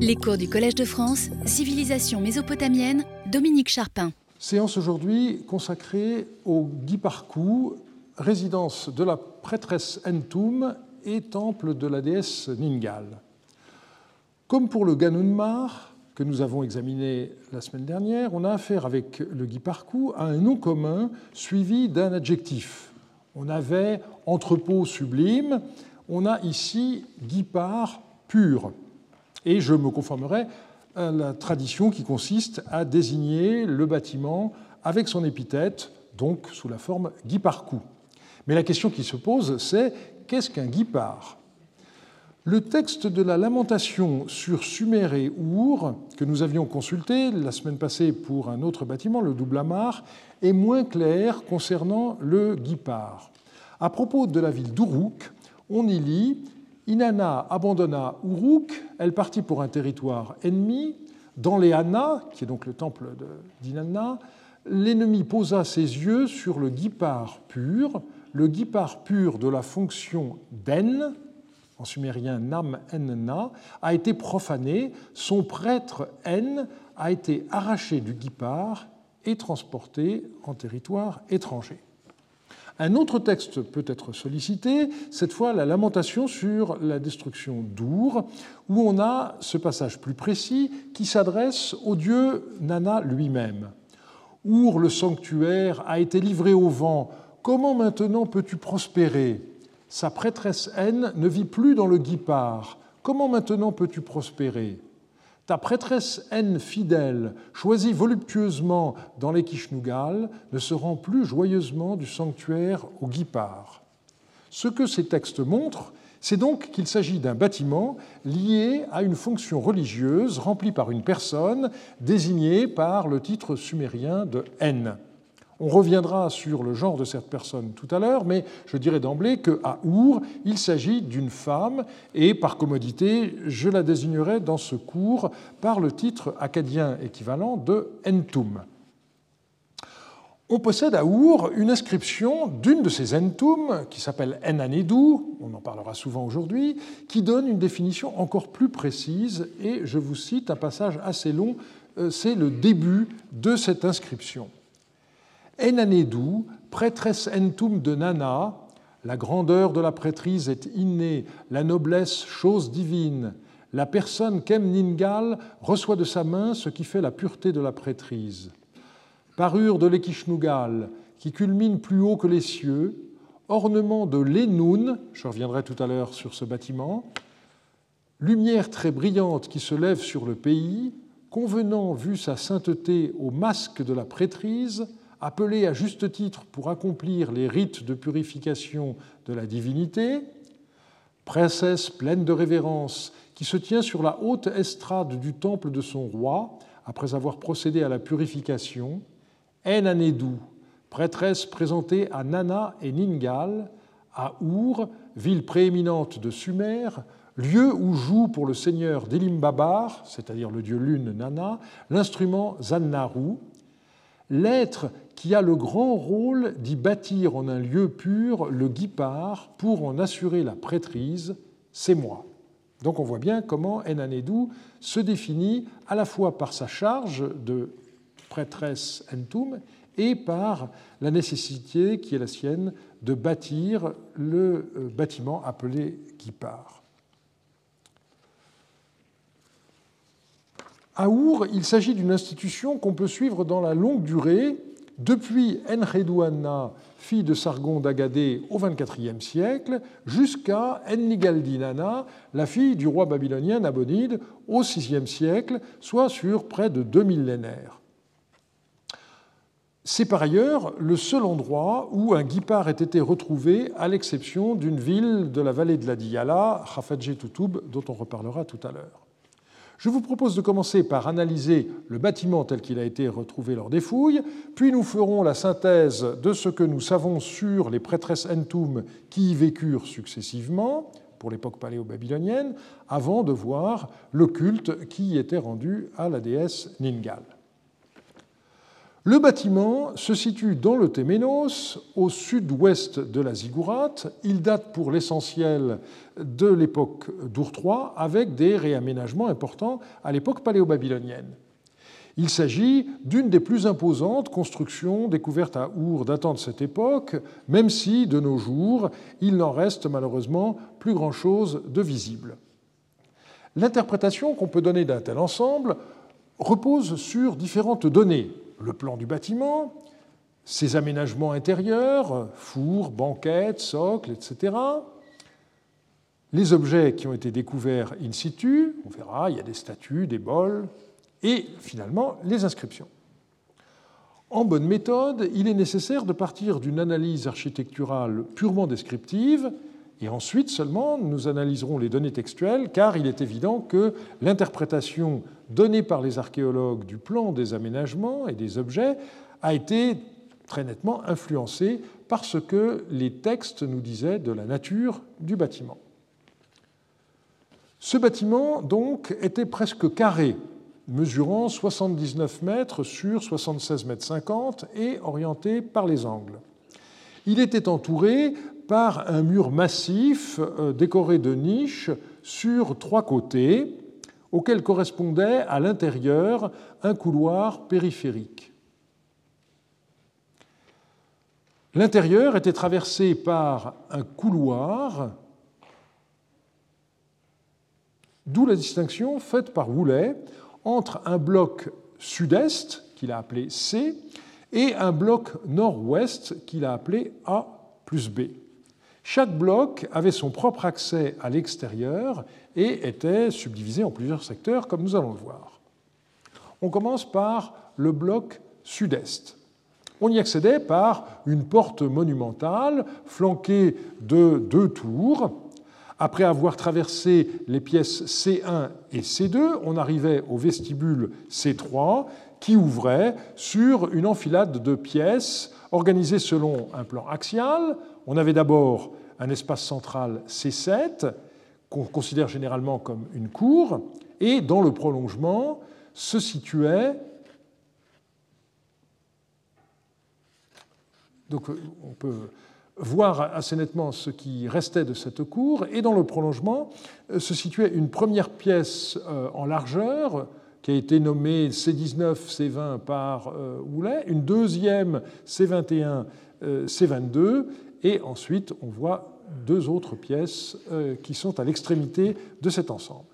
Les cours du Collège de France, Civilisation mésopotamienne, Dominique Charpin. Séance aujourd'hui consacrée au Giparku, résidence de la prêtresse Entum et temple de la déesse Ningal. Comme pour le Ganunmar, que nous avons examiné la semaine dernière, on a affaire avec le Giparku à un nom commun suivi d'un adjectif. On avait entrepôt sublime, on a ici Guipar pur. Et je me conformerai à la tradition qui consiste à désigner le bâtiment avec son épithète, donc sous la forme guiparcou. Mais la question qui se pose, c'est qu'est-ce qu'un guipar Le texte de la lamentation sur Sumer et Our, que nous avions consulté la semaine passée pour un autre bâtiment, le double amar, est moins clair concernant le guipar. À propos de la ville d'Uruk, on y lit Inanna abandonna Uruk, elle partit pour un territoire ennemi. Dans les Anna, qui est donc le temple d'Inanna, l'ennemi posa ses yeux sur le guipar pur, le guipar pur de la fonction d'en, en sumérien nam enna, a été profané, son prêtre n a été arraché du guipar et transporté en territoire étranger. Un autre texte peut être sollicité, cette fois la lamentation sur la destruction d'Our, où on a ce passage plus précis qui s'adresse au dieu Nana lui-même. Our, le sanctuaire, a été livré au vent. Comment maintenant peux-tu prospérer? Sa prêtresse N ne vit plus dans le guipar. Comment maintenant peux-tu prospérer? Ta prêtresse N fidèle, choisie voluptueusement dans les Kishnugal, ne se rend plus joyeusement du sanctuaire au Guipar. Ce que ces textes montrent, c'est donc qu'il s'agit d'un bâtiment lié à une fonction religieuse remplie par une personne désignée par le titre sumérien de N. On reviendra sur le genre de cette personne tout à l'heure, mais je dirais d'emblée qu'à Our, il s'agit d'une femme, et par commodité, je la désignerai dans ce cours par le titre acadien équivalent de Entum. On possède à Our une inscription d'une de ces Entum, qui s'appelle Enanedou, on en parlera souvent aujourd'hui, qui donne une définition encore plus précise, et je vous cite un passage assez long, euh, c'est le début de cette inscription. Enanedou, prêtresse entum de Nana, la grandeur de la prêtrise est innée, la noblesse chose divine. La personne qu'aime Ningal reçoit de sa main ce qui fait la pureté de la prêtrise. Parure de l'Ekishnugal, qui culmine plus haut que les cieux, ornement de l'Enoun, je reviendrai tout à l'heure sur ce bâtiment, lumière très brillante qui se lève sur le pays, convenant, vu sa sainteté, au masque de la prêtrise, appelé à juste titre pour accomplir les rites de purification de la divinité, princesse pleine de révérence qui se tient sur la haute estrade du temple de son roi après avoir procédé à la purification, Enanedou, prêtresse présentée à Nana et Ningal, à Our, ville prééminente de Sumer, lieu où joue pour le seigneur d'Elimbabar, c'est-à-dire le dieu lune Nana, l'instrument Zannaru, l'être qui a le grand rôle d'y bâtir en un lieu pur le guipar pour en assurer la prêtrise, c'est moi. Donc on voit bien comment Enanedou se définit à la fois par sa charge de prêtresse entum et par la nécessité qui est la sienne de bâtir le euh, bâtiment appelé guipar. À Our, il s'agit d'une institution qu'on peut suivre dans la longue durée depuis Enredouana, fille de Sargon d'Agadé au XXIVe siècle, jusqu'à Ennigaldinana, la fille du roi babylonien Nabonide au VIe siècle, soit sur près de deux millénaires. C'est par ailleurs le seul endroit où un guipar ait été retrouvé, à l'exception d'une ville de la vallée de la Diyala, dont on reparlera tout à l'heure. Je vous propose de commencer par analyser le bâtiment tel qu'il a été retrouvé lors des fouilles, puis nous ferons la synthèse de ce que nous savons sur les prêtresses Entum qui y vécurent successivement pour l'époque paléo-babylonienne, avant de voir le culte qui y était rendu à la déesse Ningal. Le bâtiment se situe dans le Téménos, au sud-ouest de la Ziggourate. Il date pour l'essentiel de l'époque III, avec des réaménagements importants à l'époque paléo-babylonienne. Il s'agit d'une des plus imposantes constructions découvertes à Our datant de cette époque, même si, de nos jours, il n'en reste malheureusement plus grand-chose de visible. L'interprétation qu'on peut donner d'un tel ensemble repose sur différentes données le plan du bâtiment, ses aménagements intérieurs, fours, banquettes, socles, etc. Les objets qui ont été découverts in situ, on verra, il y a des statues, des bols, et finalement les inscriptions. En bonne méthode, il est nécessaire de partir d'une analyse architecturale purement descriptive et ensuite seulement, nous analyserons les données textuelles, car il est évident que l'interprétation donnée par les archéologues du plan des aménagements et des objets a été très nettement influencée par ce que les textes nous disaient de la nature du bâtiment. Ce bâtiment, donc, était presque carré, mesurant 79 mètres sur 76 mètres 50 et orienté par les angles. Il était entouré par un mur massif euh, décoré de niches sur trois côtés, auquel correspondait à l'intérieur un couloir périphérique. L'intérieur était traversé par un couloir, d'où la distinction faite par Woulet entre un bloc sud-est, qu'il a appelé C, et un bloc nord-ouest, qu'il a appelé A plus B. Chaque bloc avait son propre accès à l'extérieur et était subdivisé en plusieurs secteurs, comme nous allons le voir. On commence par le bloc sud-est. On y accédait par une porte monumentale flanquée de deux tours. Après avoir traversé les pièces C1 et C2, on arrivait au vestibule C3 qui ouvrait sur une enfilade de pièces organisées selon un plan axial on avait d'abord un espace central C7, qu'on considère généralement comme une cour, et dans le prolongement se situait Donc on peut voir assez nettement ce qui restait de cette cour, et dans le prolongement se situait une première pièce euh, en largeur qui a été nommée C19, C20 par euh, Houlet, une deuxième C21, euh, C22, et ensuite, on voit deux autres pièces euh, qui sont à l'extrémité de cet ensemble.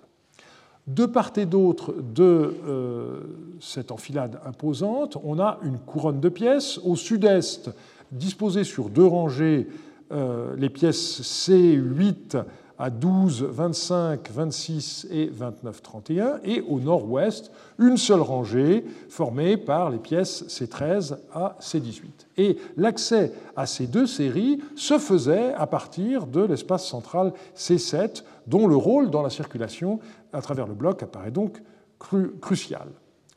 De part et d'autre de euh, cette enfilade imposante, on a une couronne de pièces. Au sud-est, disposées sur deux rangées, euh, les pièces C8 à 12, 25, 26 et 29, 31, et au nord-ouest, une seule rangée formée par les pièces C13 à C18. Et l'accès à ces deux séries se faisait à partir de l'espace central C7, dont le rôle dans la circulation à travers le bloc apparaît donc crucial.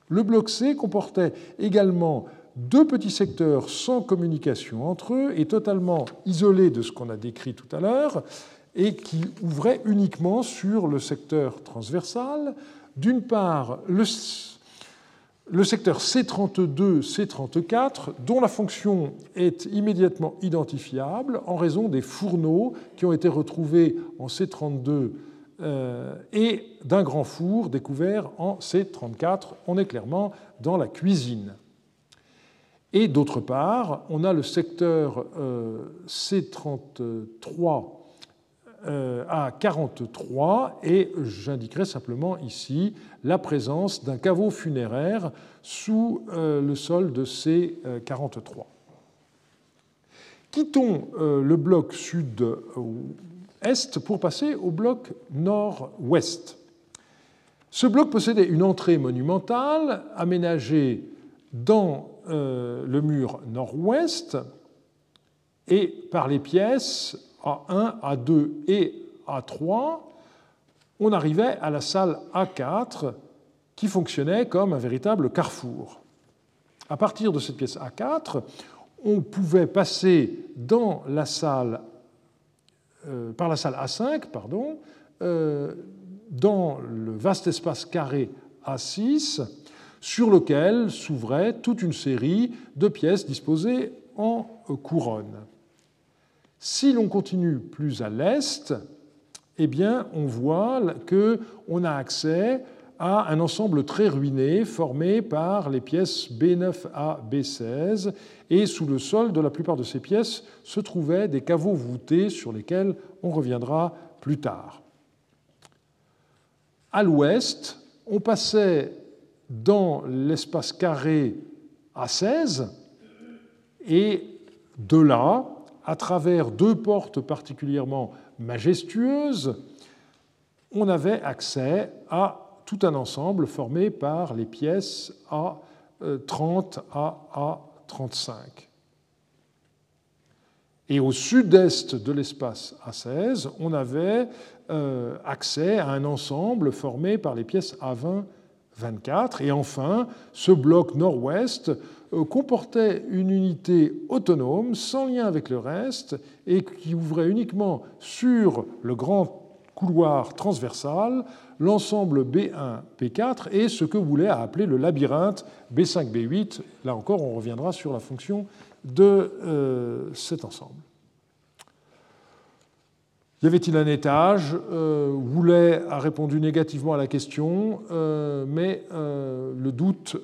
Le bloc C comportait également deux petits secteurs sans communication entre eux et totalement isolés de ce qu'on a décrit tout à l'heure, et qui ouvrait uniquement sur le secteur transversal. D'une part, le, secteur C32, C34, dont la fonction est immédiatement identifiable en raison des fourneaux qui ont été retrouvés en C32 euh, et d'un grand four découvert en C34. On est clairement dans la cuisine. Et d'autre part, on a le secteur euh, C33 euh, à 43 et j'indiquerai simplement ici la présence d'un caveau funéraire sous euh, le sol de ces 43. Quittons euh, le bloc sud-est pour passer au bloc nord-ouest. Ce bloc possédait une entrée monumentale aménagée dans le mur nord-ouest et par les pièces a1, A2 et A3, on arrivait à la salle A4 qui fonctionnait comme un véritable carrefour. À partir de cette pièce A4, on pouvait passer dans la salle, euh, par la salle A5 pardon, euh, dans le vaste espace carré A6 sur lequel s'ouvrait toute une série de pièces disposées en couronne. Si l'on continue plus à l'est, eh on voit qu'on a accès à un ensemble très ruiné formé par les pièces B9 à B16 et sous le sol de la plupart de ces pièces se trouvaient des caveaux voûtés sur lesquels on reviendra plus tard. À l'ouest, on passait dans l'espace carré A16 et de là, à travers deux portes particulièrement majestueuses, on avait accès à tout un ensemble formé par les pièces A30 à A35. Et au sud-est de l'espace A16, on avait euh, accès à un ensemble formé par les pièces A20 24. Et enfin, ce bloc nord-ouest comportait une unité autonome, sans lien avec le reste, et qui ouvrait uniquement sur le grand couloir transversal l'ensemble B1, B4 et ce que voulait appeler le labyrinthe B5, B8. Là encore, on reviendra sur la fonction de euh, cet ensemble. Y avait-il un étage euh, a répondu négativement à la question, euh, mais euh, le doute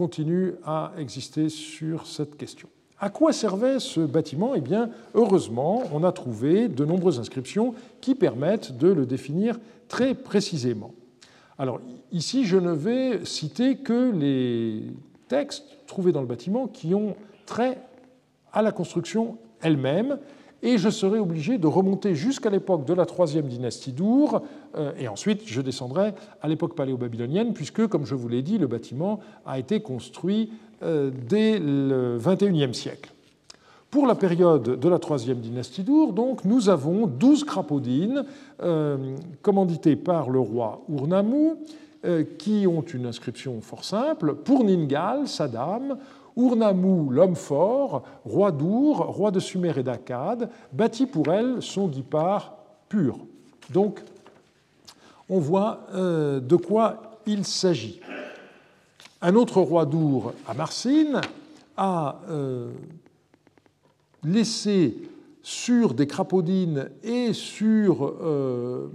continue à exister sur cette question. À quoi servait ce bâtiment? Eh bien, heureusement, on a trouvé de nombreuses inscriptions qui permettent de le définir très précisément. Alors, ici, je ne vais citer que les textes trouvés dans le bâtiment qui ont trait à la construction elle-même, et je serai obligé de remonter jusqu'à l'époque de la troisième dynastie d'Our, et ensuite je descendrai à l'époque paléo-babylonienne, puisque, comme je vous l'ai dit, le bâtiment a été construit euh, dès le XXIe siècle. Pour la période de la troisième dynastie d'Our, donc, nous avons douze crapaudines euh, commandités par le roi Urnammu, euh, qui ont une inscription fort simple pour Ningal, Saddam, Urnammu, l'homme fort, roi d'Our, roi de Sumer et d'Akkad, bâti pour elle son guipard pur. Donc, on voit de quoi il s'agit. Un autre roi d'Our, Amarsin, a euh, laissé sur des crapaudines et sur euh,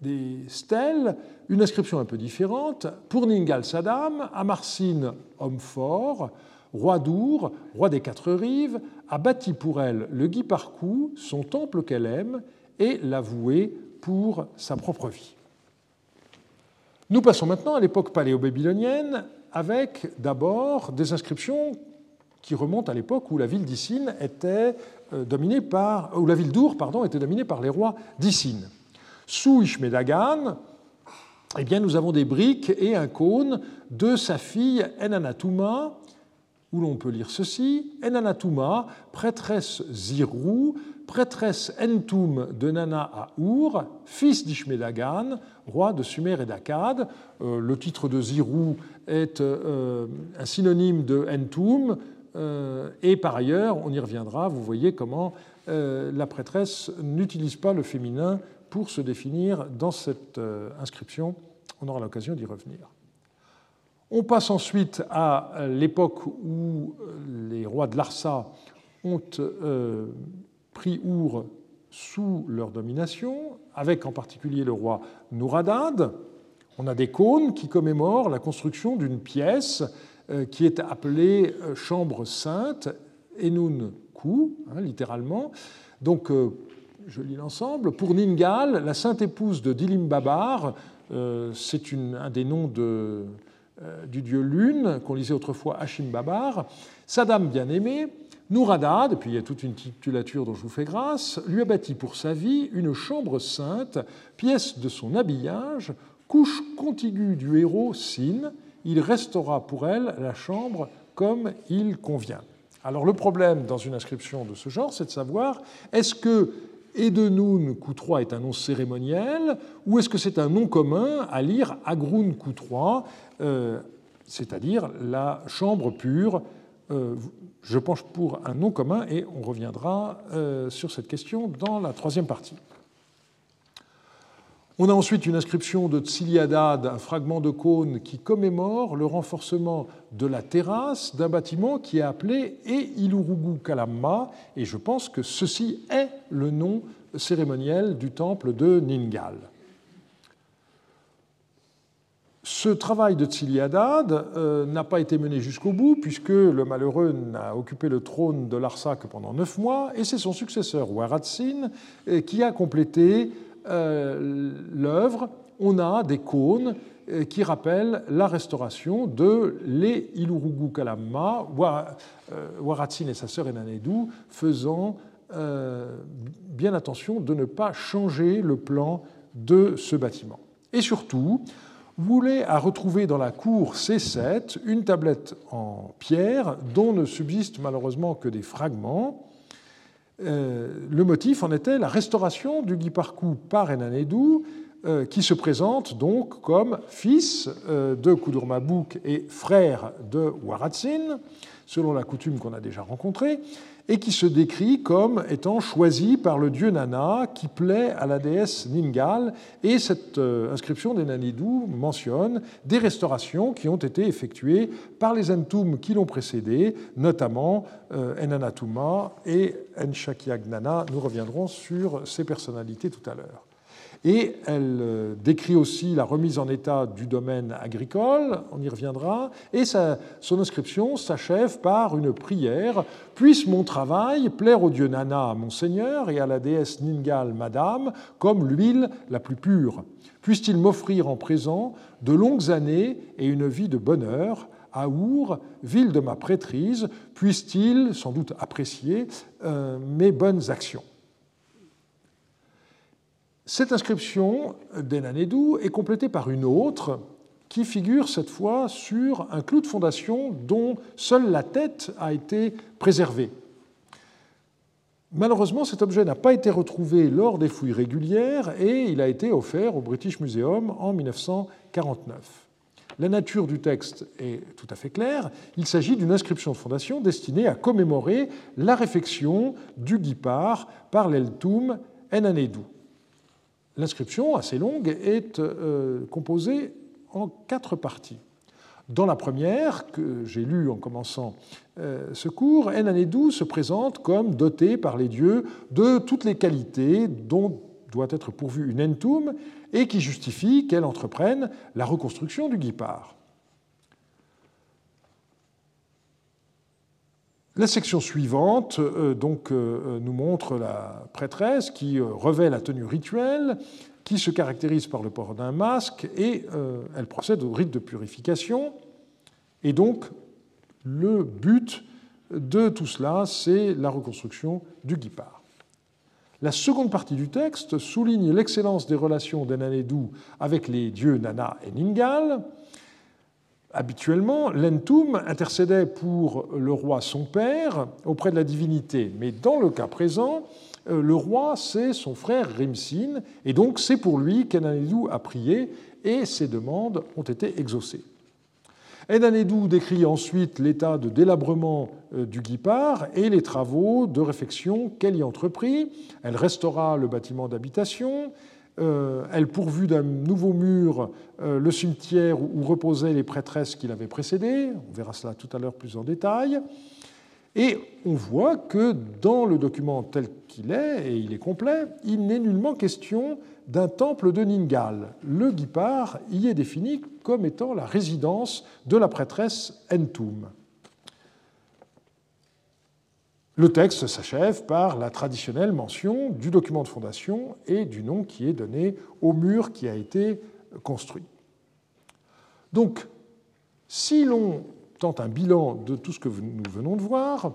des stèles une inscription un peu différente. Pour Ningal Saddam, Amarsin, homme fort, roi d'Our, roi des quatre rives, a bâti pour elle le Guy Parcou, son temple qu'elle aime, et l'a voué pour sa propre vie. Nous passons maintenant à l'époque paléo-babylonienne avec d'abord des inscriptions qui remontent à l'époque où la ville d'Issine était euh, dominée par, d'Our était dominée par les rois d'Issine. Sous Ishmedagan, eh bien, nous avons des briques et un cône de sa fille Enanatuma, où l'on peut lire ceci Enanatuma, prêtresse Zirou, prêtresse Entum de Nana à Our, fils d'Ishmedagan, roi de Sumer et d'Akkad. Euh, le titre de Zirou est euh, un synonyme de Entum, euh, et par ailleurs, on y reviendra, vous voyez comment la prêtresse n'utilise pas le féminin pour se définir dans cette inscription. On aura l'occasion d'y revenir. On passe ensuite à l'époque où les rois de Larsa ont Our sous leur domination, avec en particulier le roi Nouradad. On a des cônes qui commémorent la construction d'une pièce euh, qui est appelée euh, chambre sainte, Enun Ku, hein, littéralement. Donc, euh, je lis l'ensemble. Pour Ningal, la sainte épouse de Dilim Babar, c'est un des noms de, du dieu Lune, qu'on lisait autrefois Hashim Babar. Saddam bien-aimé, Nouradad, et puis il y a toute une titulature dont je vous fais grâce, lui a bâti pour sa vie une chambre sainte, pièce de son habillage, couche contiguë du héros Sin. Il restaura pour elle la chambre comme il convient. Alors le problème dans une inscription de ce genre, c'est de savoir est-ce que Edenoun Q3 est un nom cérémoniel ou est-ce que c'est un nom commun à lire Agroun Q3, euh, c'est-à-dire la chambre pure euh, je penche pour un nom commun et on reviendra euh, sur cette question dans la troisième partie. On a ensuite une inscription de Tsiliadad, un fragment de cône qui commémore le renforcement de la terrasse d'un bâtiment qui est appelé E Ilurugu Kalamma, et je pense que ceci est le nom cérémoniel du temple de Ningal. Ce travail de Tsiliadad euh, n'a pas été mené jusqu'au bout, puisque le malheureux n'a occupé le trône de Larsa que pendant neuf mois, et c'est son successeur, Waratsin, euh, qui a complété euh, l'œuvre, on a des cônes qui rappellent la restauration de les Ilurugu Kalamma, Waratsin et sa sœur Enanedou faisant bien attention de ne pas changer le plan de ce bâtiment. Et surtout, voulait à retrouver dans la cour C7 une tablette en pierre dont ne subsistent malheureusement que des fragments, euh, le motif en était la restauration du Guiparcou par Enanedou, euh, qui se présente donc comme fils euh, de Kudurmabuk et frère de Waratsin, selon la coutume qu'on a déjà rencontrée, et qui se décrit comme étant choisi par le dieu Nana qui plaît à la déesse Ningal. Et cette euh, inscription des Nanidou mentionne des restaurations qui ont été effectuées par les Entum qui l'ont précédé, notamment euh, Enanatuma et Enshakyagnana. Nous reviendrons sur ces personnalités tout à l'heure. Et elle euh, décrit aussi la remise en état du domaine agricole, on y reviendra, et son inscription s'achève par une prière Puisse mon travail plaire au dieu Nana, mon Seigneur, et à la déesse Ningal, Madame, comme l'huile la plus pure. Puisse-t-il m'offrir en présent de longues années et une vie de bonheur à Our, ville de ma prêtrise, puisse-t-il sans doute apprécier euh, mes bonnes actions. Cette inscription d'Enanedou est complétée par une autre qui figure cette fois sur un clou de fondation dont seule la tête a été préservée. Malheureusement, cet objet n'a pas été retrouvé lors des fouilles régulières et il a été offert au British Museum en 1949. La nature du texte est tout à fait claire. Il s'agit d'une inscription de fondation destinée à commémorer la réfection du guipard par l'Eltoum Enanedou. L'inscription, assez longue, est euh, composée en quatre parties. Dans la première, que j'ai lue en commençant euh, ce cours, Enanedou se présente comme dotée par les dieux de toutes les qualités dont doit être pourvue une Entum et qui justifie qu'elle entreprenne la reconstruction du guipard. La section suivante euh, donc, euh, nous montre la prêtresse qui euh, revêt la tenue rituelle, qui se caractérise par le port d'un masque, et elle procède au rite de purification. Et donc, le but de tout cela, c'est la reconstruction du guipard. La seconde partie du texte souligne l'excellence des relations d'Enanedou avec les dieux Nana et Ningal, Habituellement, l'entum intercédait pour le roi son père auprès de la divinité, mais dans le cas présent, euh, le roi, c'est son frère Rimsin, et donc c'est pour lui qu'Enanedou a prié, et ses demandes ont été exaucées. Enanedou décrit ensuite l'état de délabrement euh, du guipard et les travaux de réfection qu'elle y entreprit. Elle restaura le bâtiment d'habitation, euh, elle pourvut d'un nouveau mur euh, le cimetière où reposaient les prêtresses qui l'avaient précédé. On verra cela tout à l'heure plus en détail. Et on voit que dans le document tel qu'il est, et il est complet, il n'est nullement question d'un temple de Ningal. Le Guipar y est défini comme étant la résidence de la prêtresse Entum. Le texte s'achève par la traditionnelle mention du document de fondation et du nom qui est donné au mur qui a été construit. Donc, si l'on tente un bilan de tout ce que nous venons de voir,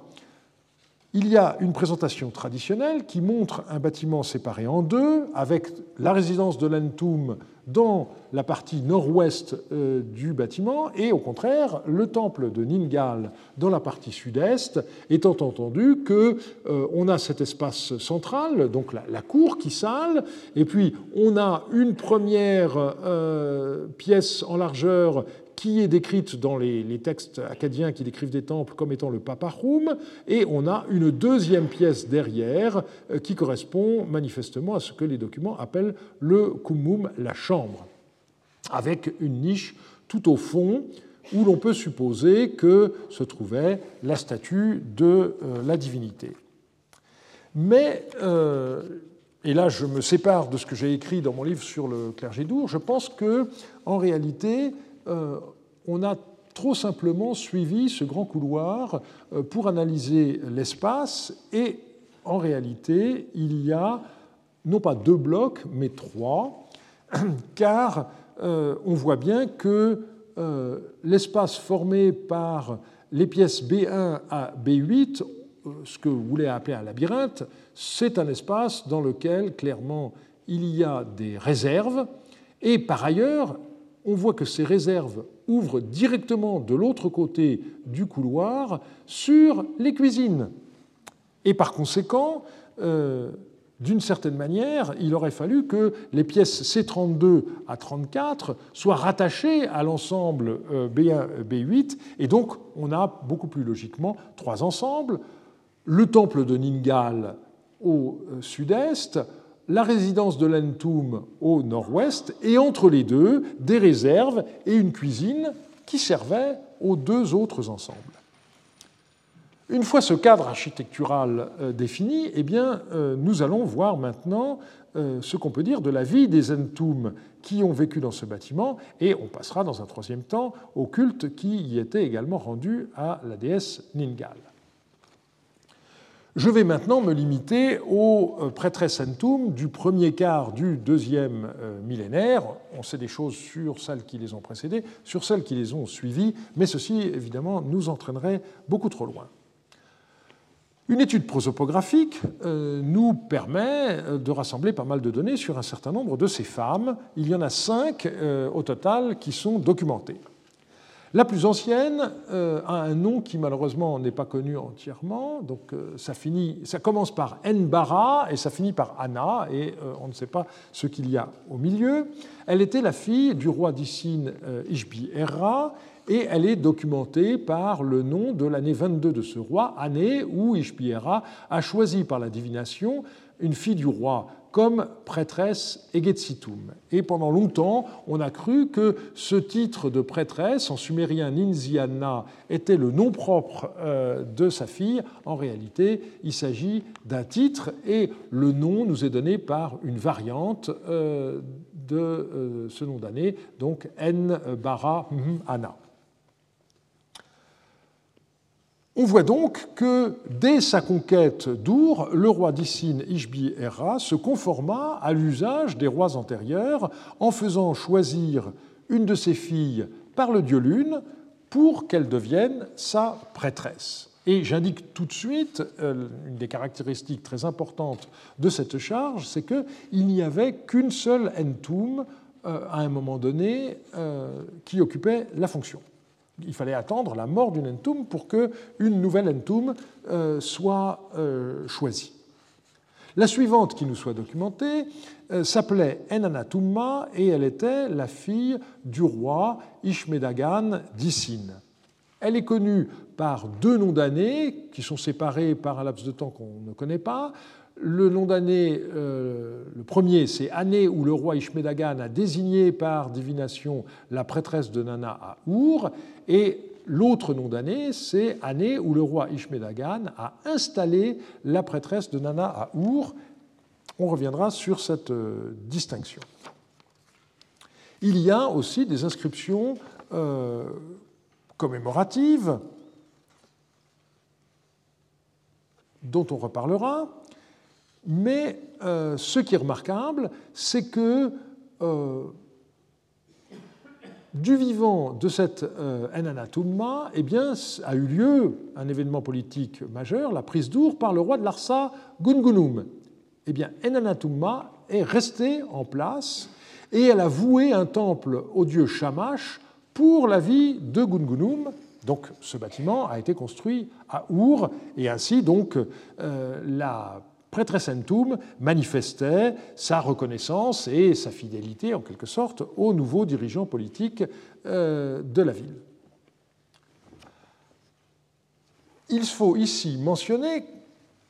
il y a une présentation traditionnelle qui montre un bâtiment séparé en deux, avec la résidence de l'Entum dans la partie nord-ouest euh, du bâtiment, et au contraire, le temple de Ningal dans la partie sud-est, étant entendu que euh, on a cet espace central, donc la, cour qui sale, et puis on a une première euh, pièce en largeur qui est décrite dans les, textes acadiens qui décrivent des temples comme étant le paparum, et on a une deuxième pièce derrière euh, qui correspond manifestement à ce que les documents appellent le kumum, la chambre, avec une niche tout au fond où l'on peut supposer que se trouvait la statue de euh, la divinité. Mais, euh, et là je me sépare de ce que j'ai écrit dans mon livre sur le clergé d'Our, je pense que en réalité, on a trop simplement suivi ce grand couloir pour analyser l'espace et en réalité, il y a non pas deux blocs, mais trois, car on voit bien que euh, l'espace formé par les pièces B1 à B8, euh, ce que vous voulez appeler un labyrinthe, c'est un espace dans lequel clairement il y a des réserves, et par ailleurs, on voit que ces réserves ouvrent directement de l'autre côté du couloir sur les cuisines. Et par conséquent, euh, d'une certaine manière, il aurait fallu que les pièces C32 à 34 soient rattachées à l'ensemble B1, euh, B8, et donc on a beaucoup plus logiquement trois ensembles, le temple de Ningal au euh, sud-est, la résidence de l'Entum au nord-ouest, et entre les deux, des réserves et une cuisine qui servaient aux deux autres ensembles. Une fois ce cadre architectural euh, défini, eh euh, nous allons voir maintenant euh, ce qu'on peut dire de la vie des Entum qui ont vécu dans ce bâtiment, et on passera dans un troisième temps au culte qui y était également rendu à la déesse Ningal. Je vais maintenant me limiter aux prêtresses Entum du premier quart du deuxième millénaire. On sait des choses sur celles qui les ont précédées, sur celles qui les ont suivies, mais ceci, évidemment, nous entraînerait beaucoup trop loin. Une étude prosopographique euh, nous permet euh, de rassembler pas mal de données sur un certain nombre de ces femmes. Il y en a cinq euh, au total qui sont documentées. La plus ancienne a un nom qui malheureusement n'est pas connu entièrement, donc ça, finit, ça commence par Nbara et ça finit par Anna, et on ne sait pas ce qu'il y a au milieu. Elle était la fille du roi d'Issine Ishbi-Erra, et elle est documentée par le nom de l'année 22 de ce roi, année où Ishbiera a choisi par la divination une fille du roi comme prêtresse Egetsitum. Et pendant longtemps, on a cru que ce titre de prêtresse, en sumérien Ninziana, était le nom propre euh, de sa fille. En réalité, il s'agit d'un titre et le nom nous est donné par une variante euh, de euh, ce nom d'année, donc N bara Anna. On voit donc que dès sa conquête d'Our, le roi d'Issine Ishbi-Erra se conforma à l'usage des rois antérieurs en faisant choisir une de ses filles par le dieu Lune pour qu'elle devienne sa prêtresse. Et j'indique tout de suite euh, une des caractéristiques très importantes de cette charge, c'est qu'il n'y avait qu'une seule entum euh, à un moment donné euh, qui occupait la fonction il fallait attendre la mort d'une entum pour qu'une nouvelle entum euh, soit euh, choisie. La suivante qui nous soit documentée euh, s'appelait Enanatumma et elle était la fille du roi Ishmedagan d'Issine. Elle est connue par deux noms d'années qui sont séparés par un laps de temps qu'on ne connaît pas. Le nom d'année, euh, le premier, c'est année où le roi Ishmedagan a désigné par divination la prêtresse de Nana à Our, et l'autre nom d'année, c'est année où le roi Ishmedagan a installé la prêtresse de Nana à Our. On reviendra sur cette euh, distinction. Il y a aussi des inscriptions euh, commémoratives dont on reparlera. Mais euh, ce qui est remarquable, c'est que euh, du vivant de cette euh, Enanatumma, eh bien, a eu lieu un événement politique majeur, la prise d'Our par le roi de Larsa, Gungunum. Eh bien, Enanatumma est restée en place et elle a voué un temple au dieu Shamash pour la vie de Gungunum. Donc, ce bâtiment a été construit à Our et ainsi, donc, la prêtresse Entoum manifestait sa reconnaissance et sa fidélité, en quelque sorte, au nouveau dirigeant politique euh, de la ville. Il faut ici mentionner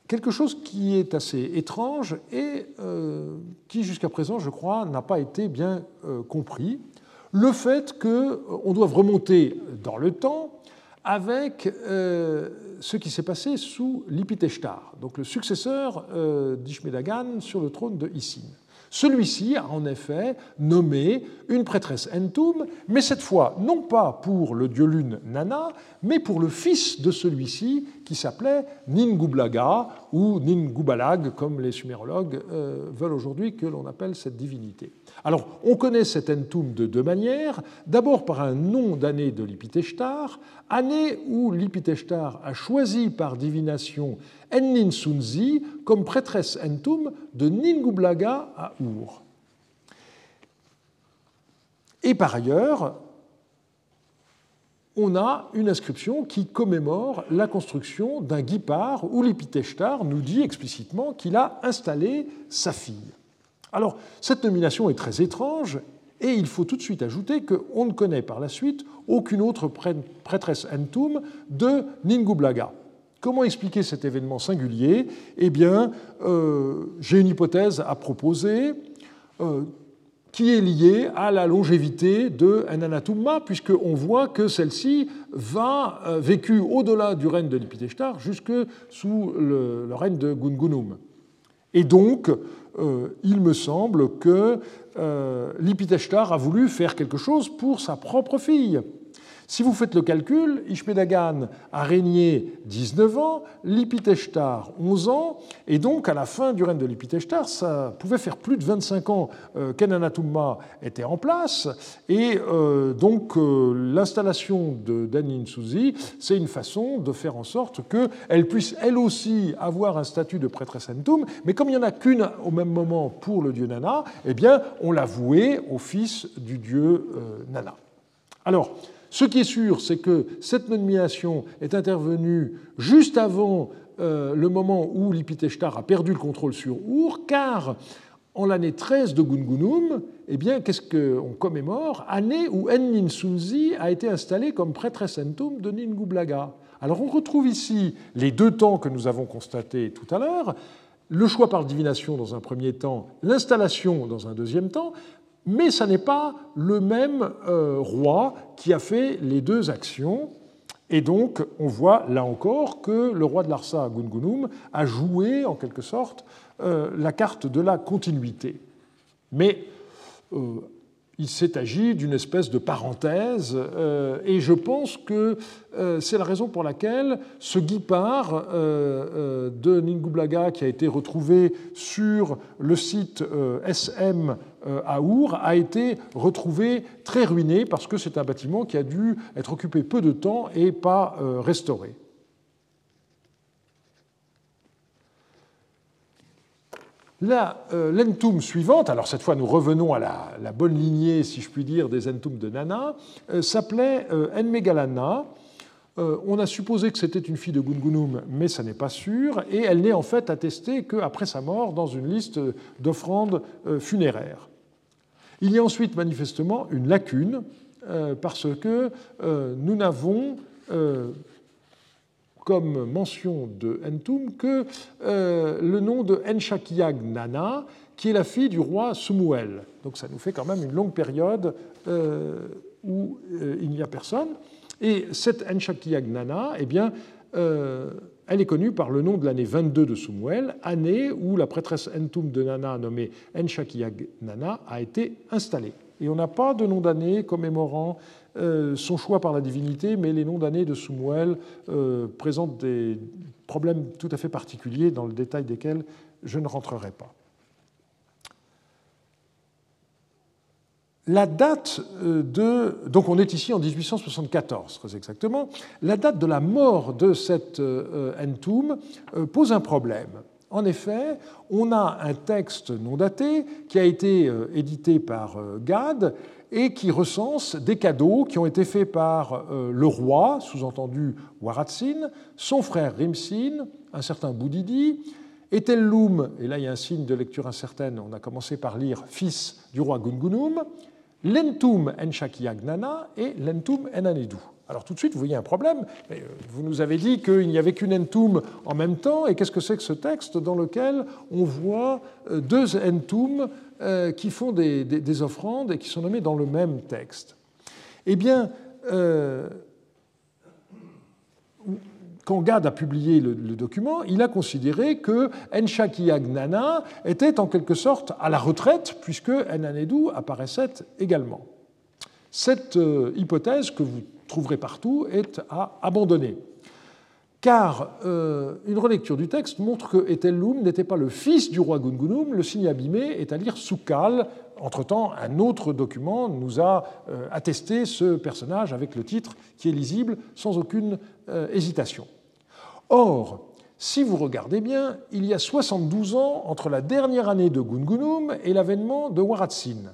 quelque chose qui est assez étrange et euh, qui, jusqu'à présent, je crois, n'a pas été bien euh, compris. Le fait qu'on doive remonter dans le temps avec ce qui s'est passé sous Lipiteshtar, donc le successeur d'Ishmedagan sur le trône de Issin. Celui-ci a en effet nommé une prêtresse Entum, mais cette fois non pas pour le dieu lune Nana, mais pour le fils de celui-ci qui s'appelait Ningublaga ou Ningubalag, comme les sumérologues euh, veulent aujourd'hui que l'on appelle cette divinité. Alors, on connaît cet Entum de deux manières. D'abord par un nom d'année de Lipiteshtar, année où Lipiteshtar a choisi par divination Ennin Sunzi comme prêtresse Entum de Ningublaga à Ur. Et par ailleurs, on a une inscription qui commémore la construction d'un guipar où Lipiteshtar nous dit explicitement qu'il a installé sa fille. Alors, cette nomination est très étrange et il faut tout de suite ajouter qu'on ne connaît par la suite aucune autre prêtresse Entum de Ningublaga. Comment expliquer cet événement singulier? Eh bien, euh, j'ai une hypothèse à proposer euh, qui est liée à la longévité de Nanatuma, puisqu'on voit que celle-ci va euh, vécu au-delà du règne de Lipiteshtar jusque sous le, le, règne de Gungunum. Et donc, il me semble que Lipiteshtar a voulu faire quelque chose pour sa propre fille. Si vous faites le calcul, Ishmedagan a régné 19 ans, Lipiteshtar 11 ans, et donc à la fin du règne de Lipiteshtar, ça pouvait faire plus de 25 ans euh, qu'Enanatumma était en place, et euh, donc euh, l'installation de Danin Suzi, c'est une façon de faire en sorte qu'elle puisse elle aussi avoir un statut de prêtresse Entum, mais comme il n'y en a qu'une au même moment pour le dieu Nana, eh bien on l'a voué au fils du dieu Nana. Alors, ce qui est sûr, c'est que cette nomination est intervenue juste avant euh, le moment où Lipiteshtar a perdu le contrôle sur Ur, car en l'année 13 de Gungunum, eh bien, qu'est-ce qu'on commémore? Année où Ennin Sunzi a été installée comme prêtresse entum de Ningublaga. Alors on retrouve ici les deux temps que nous avons constatés tout à l'heure, le choix par divination dans un premier temps, l'installation dans un deuxième temps, mais ce n'est pas le même euh, roi qui a fait les deux actions. Et donc, on voit là encore que le roi de Larsa, Gungunum, a joué en quelque sorte euh, la carte de la continuité. Mais euh, il s'est agi d'une espèce de parenthèse, euh, et je pense que euh, c'est la raison pour laquelle ce guipard euh, de Ningublaga, qui a été retrouvé sur le site SM à Our, a été retrouvé très ruiné, parce que c'est un bâtiment qui a dû être occupé peu de temps et pas restauré. La euh, l'entum suivante, alors cette fois nous revenons à la, bonne lignée, si je puis dire, des entums de Nana, euh, s'appelait euh, Enmegalana. on a supposé que c'était une fille de Gungunum, mais ça n'est pas sûr, et elle n'est en fait attestée qu'après sa mort dans une liste d'offrandes funéraires. Il y a ensuite manifestement une lacune, parce que nous n'avons comme mention de Entum que euh, le nom de Enshakiag Nana, qui est la fille du roi Sumuel. Donc ça nous fait quand même une longue période euh, où euh, il n'y a personne. Et cette Enshakiag Nana, eh bien, elle est connue par le nom de l'année 22 de Sumuel, année où la prêtresse Entum de Nana nommée Enshakiag Nana a été installée. Et on n'a pas de nom d'année commémorant son choix par la divinité, mais les noms d'années de Sumuel euh, présentent des problèmes tout à fait particuliers, dans le détail desquels je ne rentrerai pas. La date euh, de. Donc on est ici en 1874, très exactement. La date de la mort de cet Entum pose un problème. En effet, on a un texte non daté qui a été édité par Gad et qui recense des cadeaux qui ont été faits par euh, le roi, sous-entendu Waratsin, son frère Rimsin, un certain Boudidi, Etellum, et là il y a un signe de lecture incertaine, on a commencé par lire fils du roi Gungunum, Lentum Enshakiagnana et Lentum Enanedu. Alors tout de suite, vous voyez un problème. Euh, vous nous avez dit qu'il n'y avait qu'une entum en même temps, et qu'est-ce que c'est que ce texte dans lequel on voit euh, deux entum euh, qui font des, offrandes et qui sont nommés dans le même texte Eh bien, quand Gad a publié le, document, il a considéré que Enshakiagnana était en quelque sorte à la retraite, puisque Enanedou apparaissait également. Cette hypothèse que vous trouverez partout, est à abandonner. Car euh, une relecture du texte montre que Etellum n'était pas le fils du roi Gungunum, le signe abîmé est à lire Soukal. Entre-temps, un autre document nous a euh, attesté ce personnage avec le titre qui est lisible sans aucune euh, hésitation. Or, si vous regardez bien, il y a 72 ans entre la dernière année de Gungunum et l'avènement de Waratsin.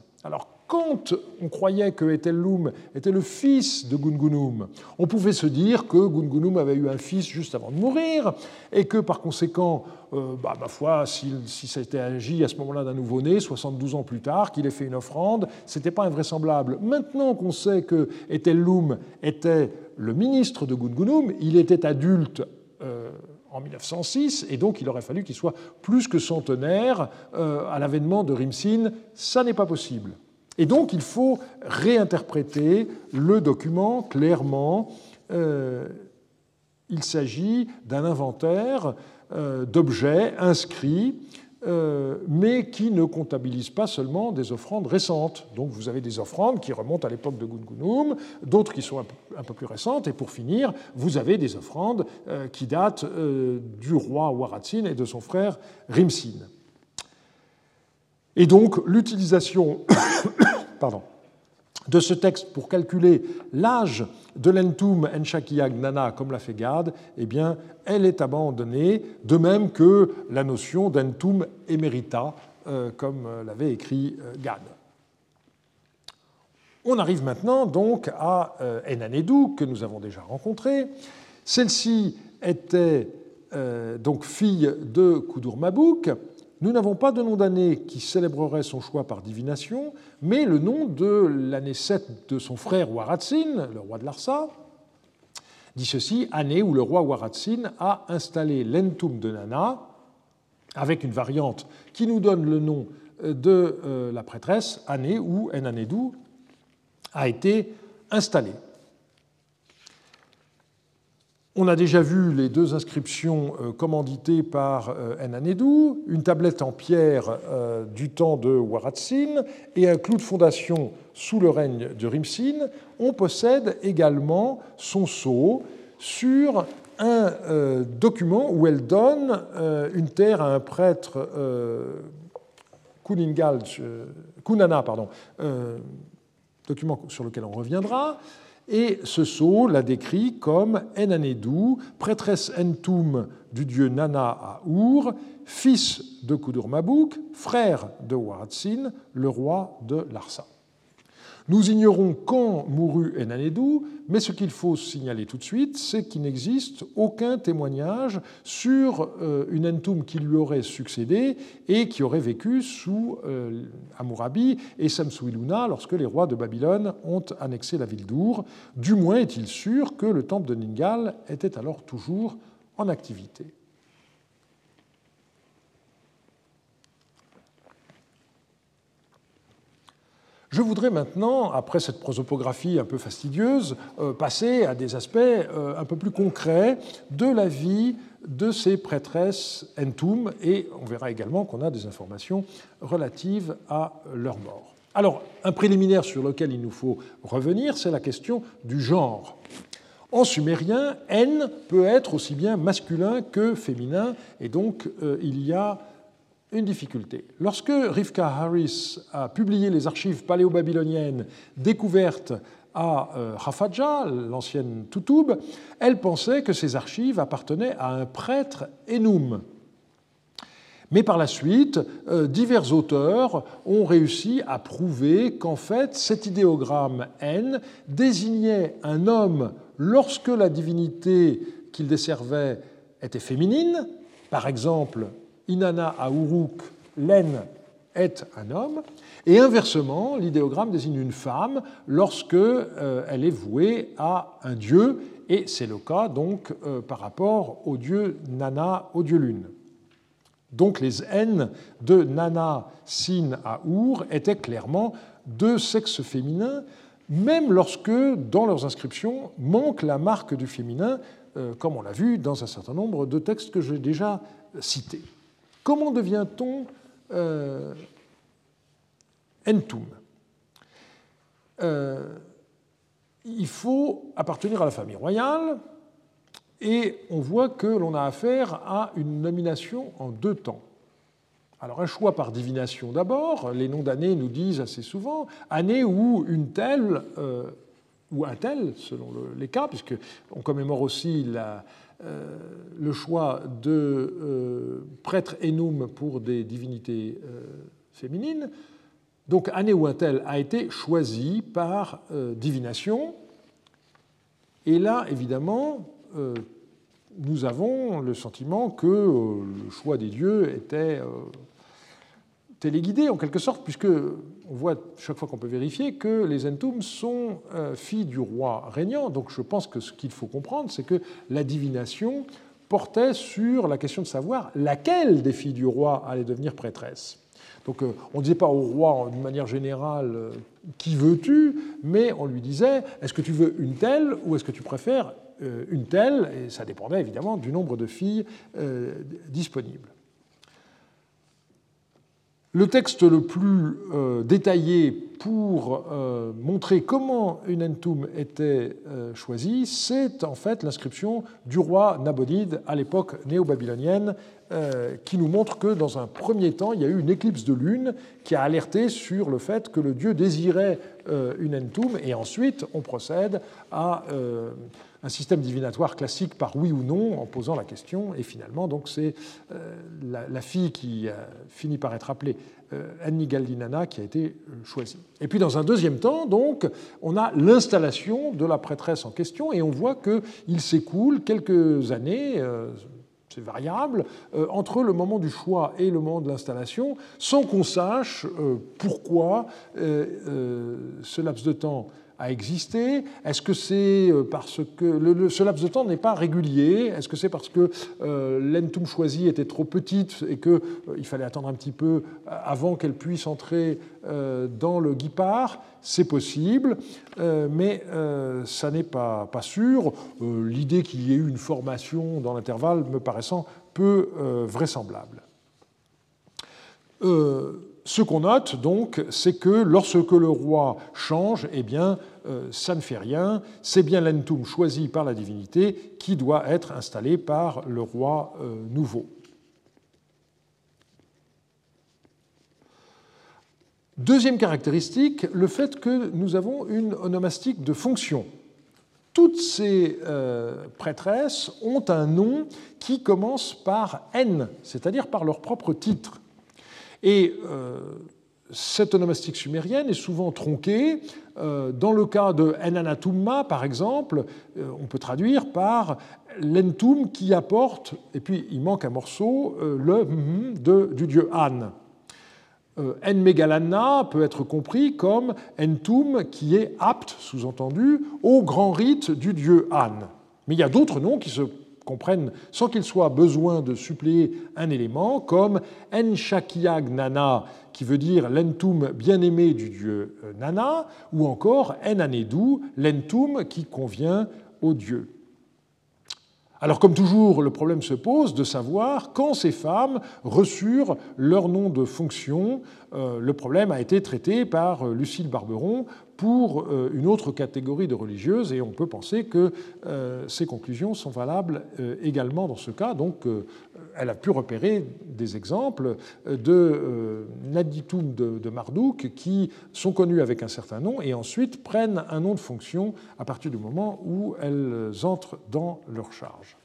Quand on croyait que Etellum était le fils de Gungunum, on pouvait se dire que Gungunum avait eu un fils juste avant de mourir, et que par conséquent, euh, bah, ma foi, si, si c'était agi à ce moment-là d'un nouveau-né, 72 ans plus tard, qu'il ait fait une offrande, ce n'était pas invraisemblable. Maintenant qu'on sait que Etellum était le ministre de Gungunum, il était adulte. Euh, en 1906, et donc il aurait fallu qu'il soit plus que centenaire euh, à l'avènement de Rimsin. Ça n'est pas possible. Et donc il faut réinterpréter le document clairement. Euh, il s'agit d'un inventaire euh, d'objets inscrits, euh, mais qui ne comptabilise pas seulement des offrandes récentes. Donc vous avez des offrandes qui remontent à l'époque de Gungunum, d'autres qui sont un peu plus récentes, et pour finir, vous avez des offrandes qui datent du roi Waratsin et de son frère Rimsin. Et donc l'utilisation de ce texte pour calculer l'âge de l'entum enshakiyag nana comme l'a fait Gad, eh bien, elle est abandonnée, de même que la notion d'entum emerita, euh, comme l'avait écrit euh, Gad. On arrive maintenant donc à euh, Enanedou, que nous avons déjà rencontré. Celle-ci était donc fille de Koudour Mabouk, nous n'avons pas de nom d'année qui célébrerait son choix par divination, mais le nom de l'année 7 de son frère Waratsin, le roi de Larsa, dit ceci, année où le roi Waratsin a installé l'entum de Nana, avec une variante qui nous donne le nom de euh, la prêtresse, année où Enanedou a été installée. On a déjà vu les deux inscriptions euh, commanditées par euh, Enanedou, une tablette en pierre euh, du temps de Waratsin et un clou de fondation sous le règne de Rimsin. On possède également son sceau sur un document où elle donne une terre à un prêtre Kuningal, Kunana, pardon, document sur lequel on reviendra, et ce sceau la décrit comme Enanedou, prêtresse entum du dieu Nana à Our, fils de Kudur Mabouk, frère de Waratsin, le roi de Larsa. Nous ignorons quand mourut Enanedou, mais ce qu'il faut signaler tout de suite, c'est qu'il n'existe aucun témoignage sur euh, une Entum qui lui aurait succédé et qui aurait vécu sous euh, Amurabi et Samsuiluna lorsque les rois de Babylone ont annexé la ville d'Our. Du moins est-il sûr que le temple de Ningal était alors toujours en activité. Je voudrais maintenant, après cette prosopographie un peu fastidieuse, euh, passer à des aspects euh, un peu plus concrets de la vie de ces prêtresses entum, et on verra également qu'on a des informations relatives à leur mort. Alors, un préliminaire sur lequel il nous faut revenir, c'est la question du genre. En sumérien, N peut être aussi bien masculin que féminin, et donc euh, il y a difficulté. Lorsque Rivka Harris a publié les archives paléo-babyloniennes découvertes à Rafaja, euh, l'ancienne Toutoub, elle pensait que ces archives appartenaient à un prêtre Enum. Mais par la suite, euh, divers auteurs ont réussi à prouver qu'en fait, cet idéogramme N désignait un homme lorsque la divinité qu'il desservait était féminine, par exemple Inanna à Uruk, l'aine est un homme, et inversement, l'idéogramme désigne une femme lorsque elle est vouée à un dieu, et c'est le cas donc par rapport au dieu Nana, au dieu lune. Donc les N de Nana, Sin à étaient clairement deux sexes féminins, même lorsque dans leurs inscriptions manque la marque du féminin, euh, comme on l'a vu dans un certain nombre de textes que j'ai déjà cités. Comment devient-on euh, Entum euh, Il faut appartenir à la famille royale, et on voit que l'on a affaire à une nomination en deux temps. Alors un choix par divination d'abord, les noms d'années nous disent assez souvent année où une telle euh, ou un tel, selon les cas, puisqu'on commémore aussi euh, le choix de euh, prêtres enum pour des divinités féminines. Donc année ou un tel a été choisi par divination. Et là, évidemment, euh, nous avons le sentiment que euh, le choix des dieux était euh, téléguidé en quelque sorte, puisque on voit chaque fois qu'on peut vérifier que les Entum sont filles du roi régnant. Donc je pense que ce qu'il faut comprendre, c'est que la divination portait sur la question de savoir laquelle des filles du roi allait devenir prêtresse. Donc on ne disait pas au roi d'une manière générale qui veux-tu, mais on lui disait est-ce que tu veux une telle ou est-ce que tu préfères euh, une telle, et ça dépendait évidemment du nombre de filles euh, disponibles. Le texte le plus euh, détaillé pour montrer comment une entum était choisie, c'est en fait l'inscription du roi Nabonide à l'époque néo-babylonienne, qui nous montre que dans un premier temps, il y a eu une éclipse de lune qui a alerté sur le fait que le dieu désirait une entum, et ensuite on procède à un système divinatoire classique par oui ou non en posant la question. Et finalement, donc c'est euh, la, fille qui a fini par être appelée euh, Annie Galdinana qui a été euh, choisie. Et puis dans un deuxième temps, donc, on a l'installation de la prêtresse en question et on voit qu'il s'écoule quelques années. c'est variable, entre le moment du choix et le moment de l'installation, sans qu'on sache pourquoi ce laps de temps a existé? Est-ce que c'est euh, parce que ce laps de temps n'est pas régulier? Est-ce que c'est parce que euh, l'entum choisi était trop petite et qu'il euh, fallait attendre un petit peu avant qu'elle puisse entrer dans le guipard? C'est possible, mais ça n'est pas sûr. L'idée qu'il y ait eu une formation dans l'intervalle me paraissant peu vraisemblable. Ce qu'on note donc, c'est que lorsque le roi change, eh bien, euh, ça ne fait rien. C'est bien l'entum choisi par la divinité qui doit être installé par le roi euh, nouveau. Deuxième caractéristique, le fait que nous avons une onomastique de fonction. Toutes ces euh, prêtresses ont un nom qui commence par N, c'est-à-dire par leur propre titre. Et euh, cette onomastique sumérienne est souvent tronquée. Euh, dans le cas de Enanatumma, par exemple, euh, on peut traduire par l'entum qui apporte, et puis il manque un morceau, le de, du dieu An. En peut être compris comme entum qui est apte, sous-entendu, au grand rite du dieu An. Mais il y a d'autres noms qui se comprennent sans qu'il soit besoin de suppléer un élément, comme En Nana, qui veut dire l'entum bien-aimé du dieu euh, Nana, ou encore En Anedou, l'entum qui convient au dieu. Alors comme toujours, le problème se pose de savoir quand ces femmes reçurent leur nom de fonction. Euh, le problème a été traité par euh, Lucille Barberon pour euh, une autre catégorie de religieuses et on peut penser que ces conclusions sont valables également dans ce cas. Donc elle a pu repérer des exemples de naditum de Marduk qui sont connus avec un certain nom et ensuite prennent un nom de fonction à partir du moment où elles entrent dans leur charge.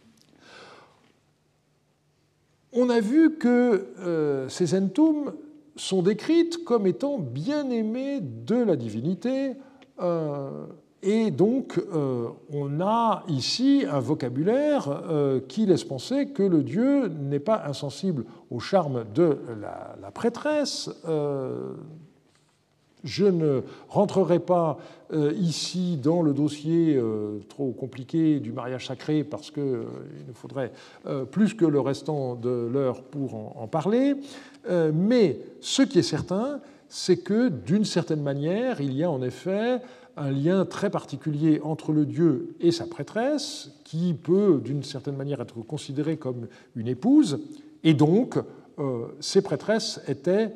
On a vu que euh, ces entum sont décrites comme étant bien aimées de la divinité, euh, Et donc, euh, on a ici un vocabulaire euh, qui laisse penser que le dieu n'est pas insensible au charme de la, prêtresse. Euh, je ne rentrerai pas ici dans le dossier trop compliqué du mariage sacré parce qu'il nous faudrait plus que le restant de l'heure pour en parler. mais ce qui est certain, c'est que d'une certaine manière, il y a en effet un lien très particulier entre le dieu et sa prêtresse, qui peut d'une certaine manière être considérée comme une épouse, et donc euh, ces prêtresses étaient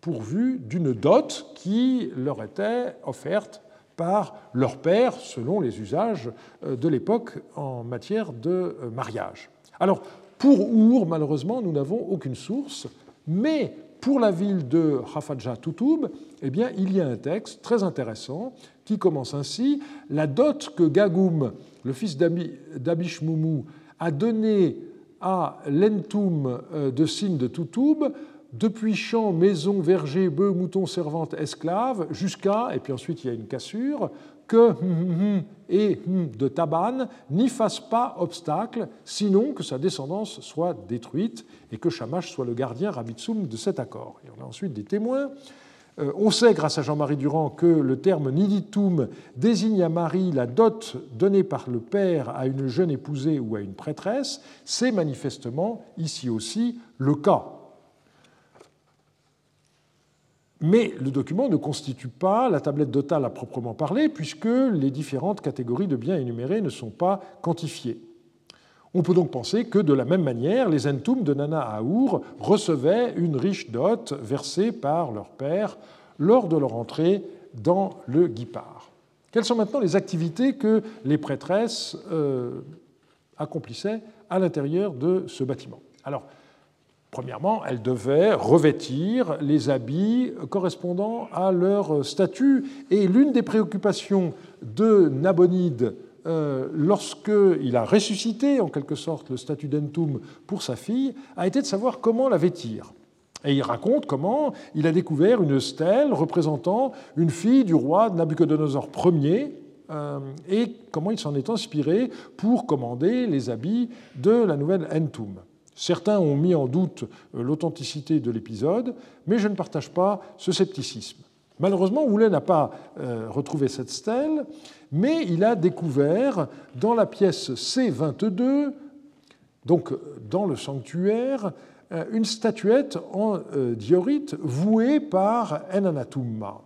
pourvues d'une dot qui leur était offerte par leur père, selon les usages euh, de l'époque en matière de euh, mariage. Alors, pour Our, malheureusement, nous n'avons aucune source, mais pour la ville de Hafaja Toutoub, eh bien, il y a un texte très intéressant qui commence ainsi La dot que Gagoum, le fils d'Abishmoumou, a donnée à l'entoum euh, de Sin de Toutoub, depuis champs, maisons, vergers, bœufs, moutons, servantes, esclaves, jusqu'à, et puis ensuite il y a une cassure, que et de Taban n'y fassent pas obstacle, sinon que sa descendance soit détruite et que Shamash soit le gardien Rabitsum de cet accord. Et on a ensuite des témoins. Euh, on sait, grâce à Jean-Marie Durand, que le terme niditum désigne à Marie la dot donnée par le père à une jeune épousée ou à une prêtresse. C'est manifestement ici aussi le cas. Mais le document ne constitue pas la tablette d'Otal à proprement parler, puisque les différentes catégories de biens énumérés ne sont pas quantifiées. On peut donc penser que, de la même manière, les Entum de Nana Aour recevaient une riche dot versée par leur père lors de leur entrée dans le Guipar. Quelles sont maintenant les activités que les prêtresses euh, accomplissaient à l'intérieur de ce bâtiment? Premièrement, elles devaient revêtir les habits correspondant à leur statut. Et l'une des préoccupations de Nabonide euh, lorsqu'il a ressuscité en quelque sorte le statut d'Entum pour sa fille, a été de savoir comment la vêtir. Et il raconte comment il a découvert une stèle représentant une fille du roi Nabucodonosor Ier, euh, et comment il s'en est inspiré pour commander les habits de la nouvelle Entum. Certains ont mis en doute euh, l'authenticité de l'épisode, mais je ne partage pas ce scepticisme. Malheureusement, Houlet n'a pas retrouvé cette stèle, mais il a découvert dans la pièce C22, donc dans le sanctuaire, euh, une statuette en euh, diorite vouée par Enanatumma.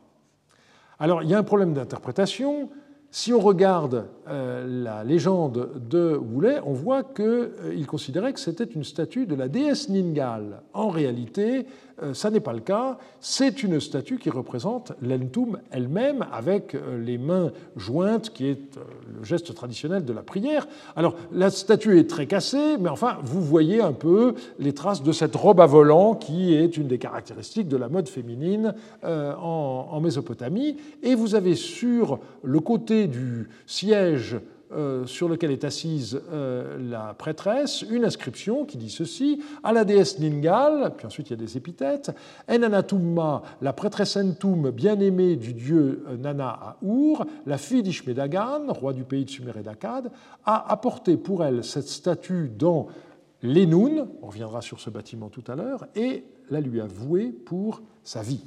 Alors il y a un problème d'interprétation. Si on regarde euh, la légende de Woulet, on voit qu'il considérait que c'était une statue de la déesse Ningal. En réalité, euh, ça n'est pas le cas. C'est une statue qui représente l'Entum elle-même avec euh, les mains jointes, qui est euh, le geste traditionnel de la prière. Alors, la statue est très cassée, mais enfin, vous voyez un peu les traces de cette robe à volant qui est une des caractéristiques de la mode féminine en Mésopotamie. Et vous avez sur le côté du siège euh, sur lequel est assise euh, la prêtresse, une inscription qui dit ceci. À la déesse Ningal, puis ensuite il y a des épithètes, Enanatumma, la prêtresse Entum, bien-aimée du dieu euh, Nana à Our, la fille d'Ishmedagan, roi du pays de Sumer et d'Akkad, a apporté pour elle cette statue dans l'Enun, on reviendra sur ce bâtiment tout à l'heure, et la lui a vouée pour sa vie.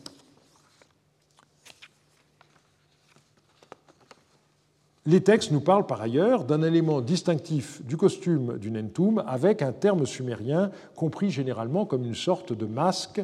Les textes nous parlent par ailleurs d'un élément distinctif du costume du Nentum avec un terme sumérien compris généralement comme une sorte de masque,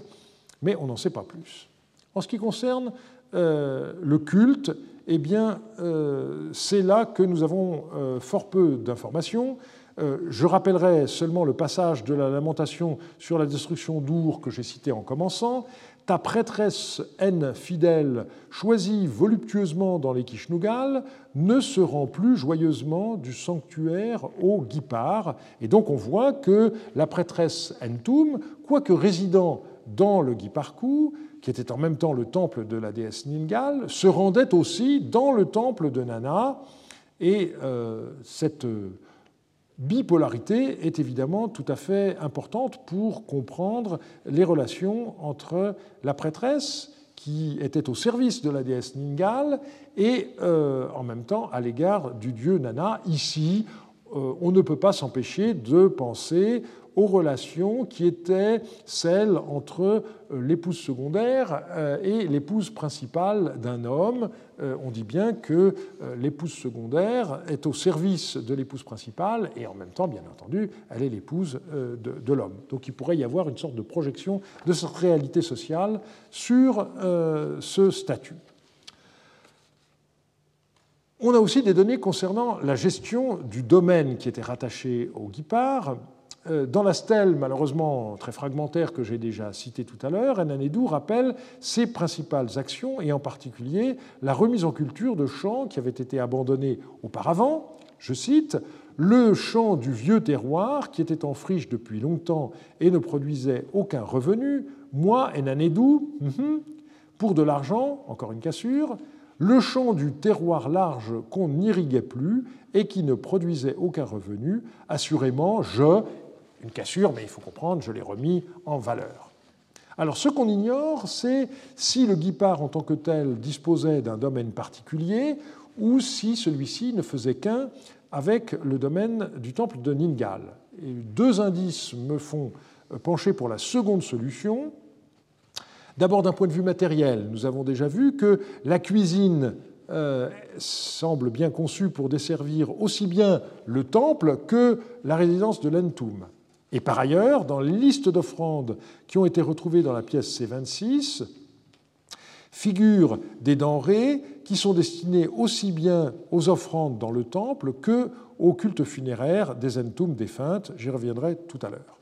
mais on n'en sait pas plus. En ce qui concerne euh, le culte, eh bien, euh, c'est là que nous avons euh, fort peu d'informations. Je rappellerai seulement le passage de la lamentation sur la destruction d'Our que j'ai cité en commençant. Ta prêtresse N fidèle, choisie voluptueusement dans les Kishnugal, ne se rend plus joyeusement du sanctuaire au Guipar. Et donc on voit que la prêtresse Entum, quoique résidant dans le Guiparcou, qui était en même temps le temple de la déesse Ningal, se rendait aussi dans le temple de Nana. Et euh, cette bipolarité est évidemment tout à fait importante pour comprendre les relations entre la prêtresse, qui était au service de la déesse Ningal et en même temps à l'égard du dieu Nana. Ici, on ne peut pas s'empêcher de penser aux relations qui étaient celles entre euh, l'épouse secondaire euh, et l'épouse principale d'un homme. Euh, on dit bien que l'épouse secondaire est au service de l'épouse principale et en même temps, bien entendu, elle est l'épouse de, l'homme. Donc il pourrait y avoir une sorte de projection de cette réalité sociale sur ce statut. On a aussi des données concernant la gestion du domaine qui était rattaché au guipard. Euh, dans la stèle, malheureusement très fragmentaire que j'ai déjà citée tout à l'heure, Enanedou rappelle ses principales actions et en particulier la remise en culture de champs qui avaient été abandonnés auparavant. Je cite le champ du vieux terroir qui était en friche depuis longtemps et ne produisait aucun revenu. Moi, Enanedou, pour de l'argent, encore une cassure, le champ du terroir large qu'on n'irriguait plus et qui ne produisait aucun revenu, assurément, je, une cassure, mais il faut comprendre, je l'ai remis en valeur. Alors ce qu'on ignore, c'est si le guipard en tant que tel disposait d'un domaine particulier ou si celui-ci ne faisait qu'un avec le domaine du temple de Ningal. Deux indices me font pencher pour la seconde solution. D'abord d'un point de vue matériel, nous avons déjà vu que la cuisine euh, semble bien conçue pour desservir aussi bien le temple que la résidence de l'Entoum. Et par ailleurs, dans les listes d'offrandes qui ont été retrouvées dans la pièce C26, figurent des denrées qui sont destinées aussi bien aux offrandes dans le temple que au culte funéraire des entombs défuntes. J'y reviendrai tout à l'heure.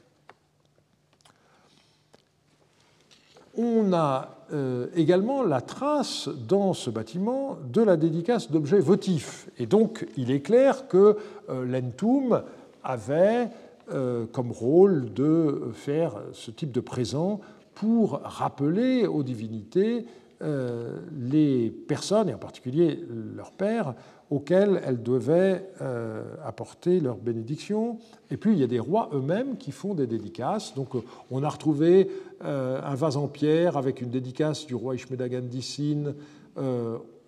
On a euh, également la trace dans ce bâtiment de la dédicace d'objets votifs. Et donc, il est clair que euh, l'entoum avait comme rôle de faire ce type de présent pour rappeler aux divinités euh, les personnes, et en particulier leur père, auxquelles elles devaient euh, apporter leur bénédiction. Et puis il y a des rois eux-mêmes qui font des dédicaces. Donc on a retrouvé un vase en pierre avec une dédicace du roi Ishmedagan d'Issine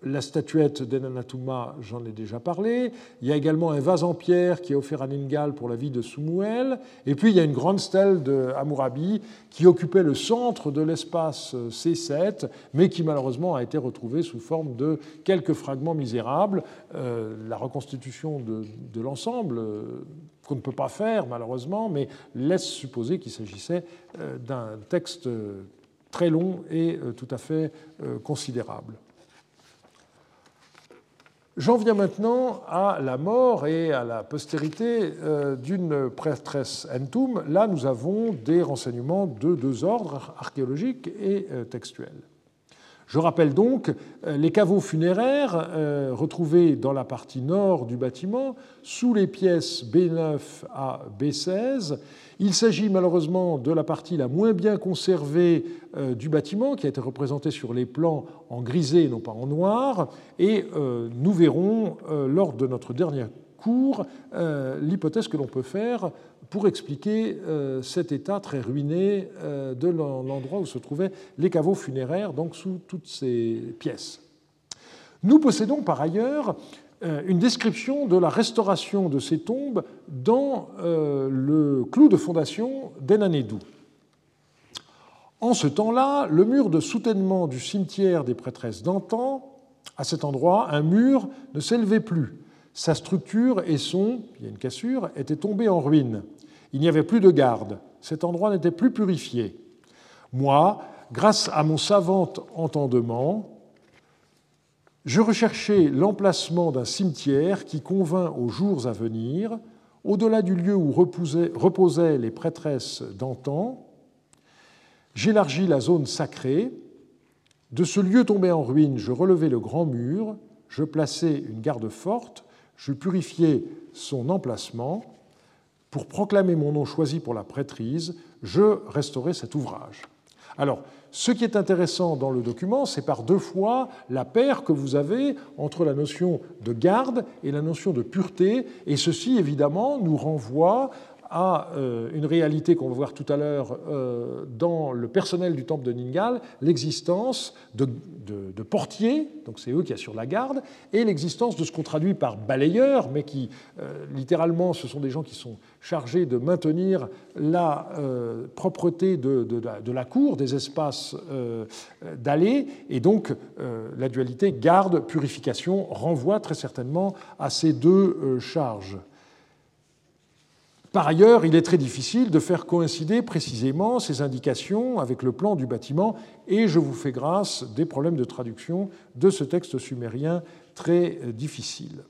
la statuette d'Enanatuma, j'en ai déjà parlé. Il y a également un vase en pierre qui est offert à Ningal pour la vie de Sumuel. Et puis il y a une grande stèle de Hammurabi qui occupait le centre de l'espace C7, mais qui malheureusement a été retrouvée sous forme de quelques fragments misérables. Euh, la reconstitution de, l'ensemble, euh, qu'on ne peut pas faire malheureusement, mais laisse supposer qu'il s'agissait euh, d'un texte très long et tout à fait considérable. J'en viens maintenant à la mort et à la postérité euh, d'une prêtresse Entoum. Là, nous avons des renseignements de deux ordres, archéologiques et euh, textuels. Je rappelle donc euh, les caveaux funéraires retrouvés dans la partie nord du bâtiment, sous les pièces B9 à B16, il s'agit malheureusement de la partie la moins bien conservée euh, du bâtiment, qui a été représentée sur les plans en grisé, non pas en noir, et euh, nous verrons euh, lors de notre dernier cours l'hypothèse que l'on peut faire pour expliquer cet état très ruiné de l'endroit où se trouvaient les caveaux funéraires, donc sous toutes ces pièces. Nous possédons par ailleurs euh, une description de la restauration de ces tombes dans euh, le clou de fondation d'Enanedou. En ce temps-là, le mur de soutènement du cimetière des prêtresses d'antan, à cet endroit, un mur ne s'élevait plus. Sa structure et son, il y a une cassure, étaient tombés en ruine. Il n'y avait plus de garde. Cet endroit n'était plus purifié. Moi, grâce à mon savant entendement, je recherchais l'emplacement d'un cimetière qui convint aux jours à venir, au-delà du lieu où reposaient les prêtresses d'antan. J'élargis la zone sacrée. De ce lieu tombé en ruine, je relevai le grand mur, je plaçai une garde forte, je purifiai son emplacement. Pour proclamer mon nom choisi pour la prêtrise, je restaurai cet ouvrage. Alors, ce qui est intéressant dans le document, c'est par deux fois la paire que vous avez entre la notion de garde et la notion de pureté, et ceci évidemment nous renvoie à euh, une réalité qu'on va voir tout à l'heure euh, dans le personnel du temple de Ningal, l'existence de, portiers, donc c'est eux qui assurent la garde, et l'existence de ce qu'on traduit par balayeurs, mais qui euh, littéralement ce sont des gens qui sont chargés de maintenir la propreté de, la cour, des espaces d'allée, et donc la dualité garde-purification renvoie très certainement à ces deux charges. Par ailleurs, il est très difficile de faire coïncider précisément ces indications avec le plan du bâtiment, et je vous fais grâce des problèmes de traduction de ce texte sumérien très difficile.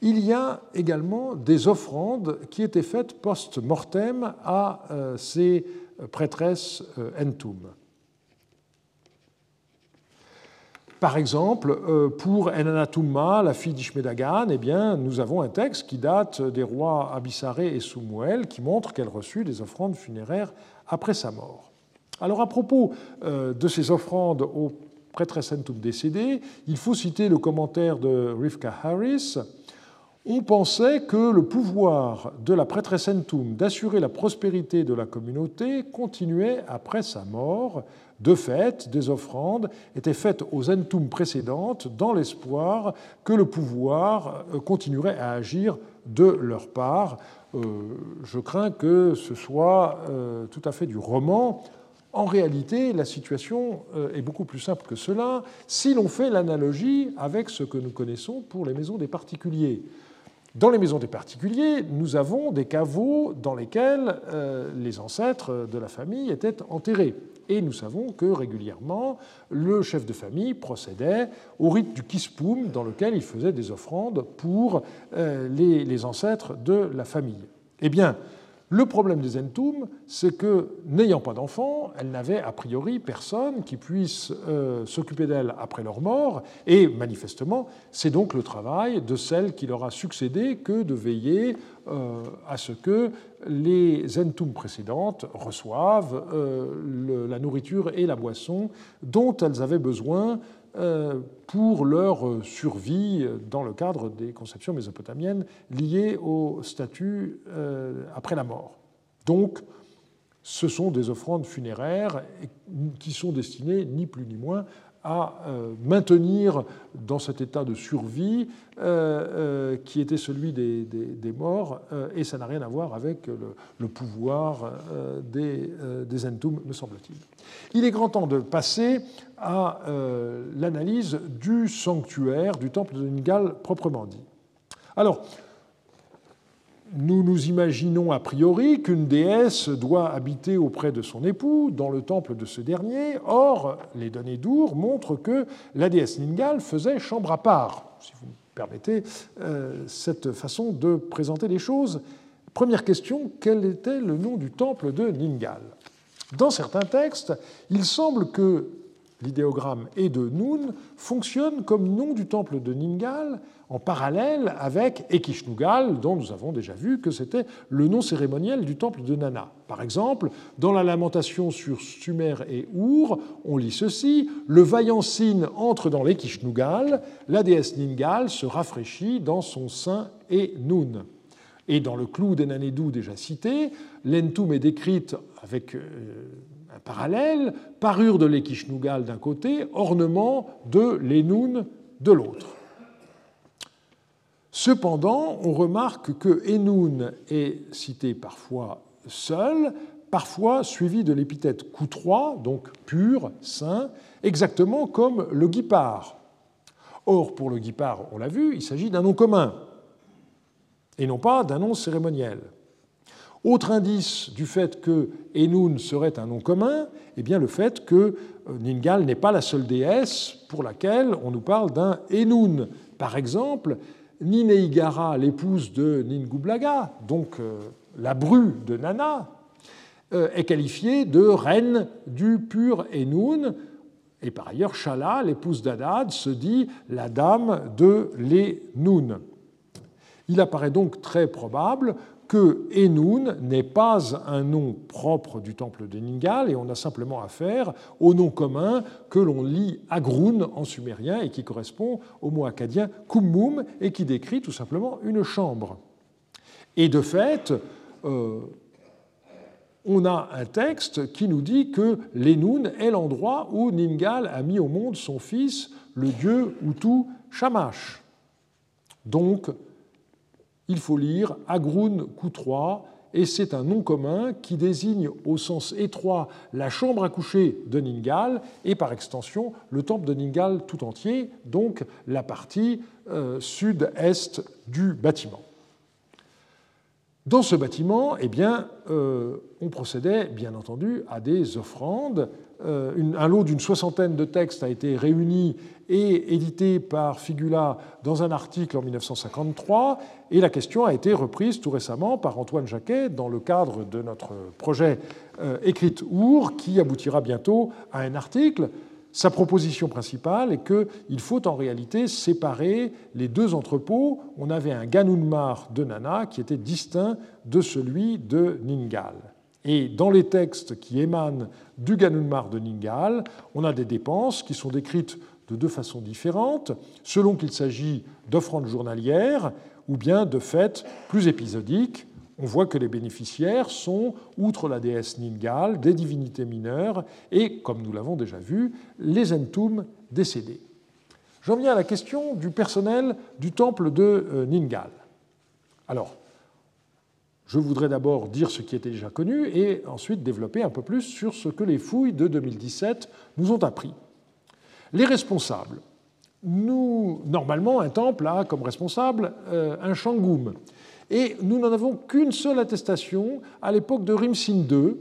Il y a également des offrandes qui étaient faites post-mortem à euh, ces prêtresses euh, Entum. Par exemple, euh, pour Enanatumma, la fille d'Ishmedagan, eh bien, nous avons un texte qui date des rois Abissaré et Soumuel qui montre qu'elle reçut des offrandes funéraires après sa mort. Alors à propos euh, de ces offrandes aux prêtresses Entum décédées, il faut citer le commentaire de Rivka Harris. On pensait que le pouvoir de la prêtresse Entum d'assurer la prospérité de la communauté continuait après sa mort, de fait, des offrandes étaient faites aux entum précédentes dans l'espoir que le pouvoir euh, continuerait à agir de leur part. Euh, je crains que ce soit euh, tout à fait du roman. En réalité, la situation est beaucoup plus simple que cela si l'on fait l'analogie avec ce que nous connaissons pour les maisons des particuliers. Dans les maisons des particuliers, nous avons des caveaux dans lesquels les ancêtres de la famille étaient enterrés. Et nous savons que régulièrement, le chef de famille procédait au rite du kispoum, dans lequel il faisait des offrandes pour euh, les, ancêtres de la famille. Eh bien, le problème des Entum, c'est que, n'ayant pas d'enfants, elles n'avaient a priori personne qui puisse euh, s'occuper d'elles après leur mort, et manifestement, c'est donc le travail de celle qui leur a succédé que de veiller euh, à ce que les Entum précédentes reçoivent euh, la nourriture et la boisson dont elles avaient besoin pour leur survie dans le cadre des conceptions mésopotamiennes liées au statut euh, après la mort. Donc, ce sont des offrandes funéraires qui sont destinées ni plus ni moins à euh, maintenir dans cet état de survie euh, euh, qui était celui des, morts, et ça n'a rien à voir avec le, pouvoir des, des Entum, me semble-t-il. Il est grand temps de passer à l'analyse du sanctuaire du temple de Ningal proprement dit. Alors, nous nous imaginons a priori qu'une déesse doit habiter auprès de son époux dans le temple de ce dernier. Or, les données d'Our montrent que la déesse Ningal faisait chambre à part, si vous me permettez euh, cette façon de présenter les choses. Première question, quel était le nom du temple de Ningal? Dans certains textes, il semble que l'idéogramme et de Nun fonctionne comme nom du temple de Ningal en parallèle avec Ekishnugal, dont nous avons déjà vu que c'était le nom cérémoniel du temple de Nana. Par exemple, dans la lamentation sur Sumer et Our, on lit ceci Le vaillant Sin entre dans l'Ekishnugal, la déesse Ningal se rafraîchit dans son sein et Nun. Et dans le clou d'Enanedou déjà cité, l'Entum est décrite avec parallèle, parure de l'Ekishnugal d'un côté, ornement de l'Enun de l'autre. Cependant, on remarque que Enun est cité parfois seul, parfois suivi de l'épithète coutroie, donc pur, saint, exactement comme le guipard. Or, pour le guipard, on l'a vu, il s'agit d'un nom commun, et non pas d'un nom cérémoniel. Autre indice du fait que Enun serait un nom commun, eh bien le fait que euh, Ningal n'est pas la seule déesse pour laquelle on nous parle d'un Enun. Par exemple, Nineigara, l'épouse de Ningublaga, donc euh, la bru de Nana, euh, est qualifiée de reine du pur Enun. Et par ailleurs, Shala, l'épouse d'Adad, se dit la dame de l'Enun. Il apparaît donc très probable que Enun n'est pas un nom propre du temple de Ningal et on a simplement affaire au nom commun que l'on lit Agrun en sumérien et qui correspond au mot acadien Kummum et qui décrit tout simplement une chambre. Et de fait, euh, on a un texte qui nous dit que l'Enoun est l'endroit où Ningal a mis au monde son fils, le dieu Hutu Shamash. Donc, il faut lire Agroun Koutroa, et c'est un nom commun qui désigne au sens étroit la chambre à coucher de Ningal et par extension le temple de Ningal tout entier, donc la partie euh, sud-est du bâtiment. Dans ce bâtiment, eh bien, euh, on procédait bien entendu à des offrandes. Euh, un lot d'une soixantaine de textes a été réuni et édité par Figula dans un article en 1953, et la question a été reprise tout récemment par Antoine Jacquet dans le cadre de notre projet euh, Écrite Our, qui aboutira bientôt à un article sa proposition principale est qu'il faut en réalité séparer les deux entrepôts. On avait un Ganunmar de Nana qui était distinct de celui de Ningal. Et dans les textes qui émanent du Ganunmar de Ningal, on a des dépenses qui sont décrites de deux façons différentes, selon qu'il s'agit d'offrandes journalières ou bien de fêtes plus épisodiques, on voit que les bénéficiaires sont, outre la déesse Ningal, des divinités mineures et, comme nous l'avons déjà vu, les Entum décédés. J'en viens à la question du personnel du temple de euh, Ningal. Alors, je voudrais d'abord dire ce qui était déjà connu et ensuite développer un peu plus sur ce que les fouilles de 2017 nous ont appris. Les responsables. Nous, normalement, un temple a comme responsable euh, un shangum, et nous n'en avons qu'une seule attestation à l'époque de Rimsin II,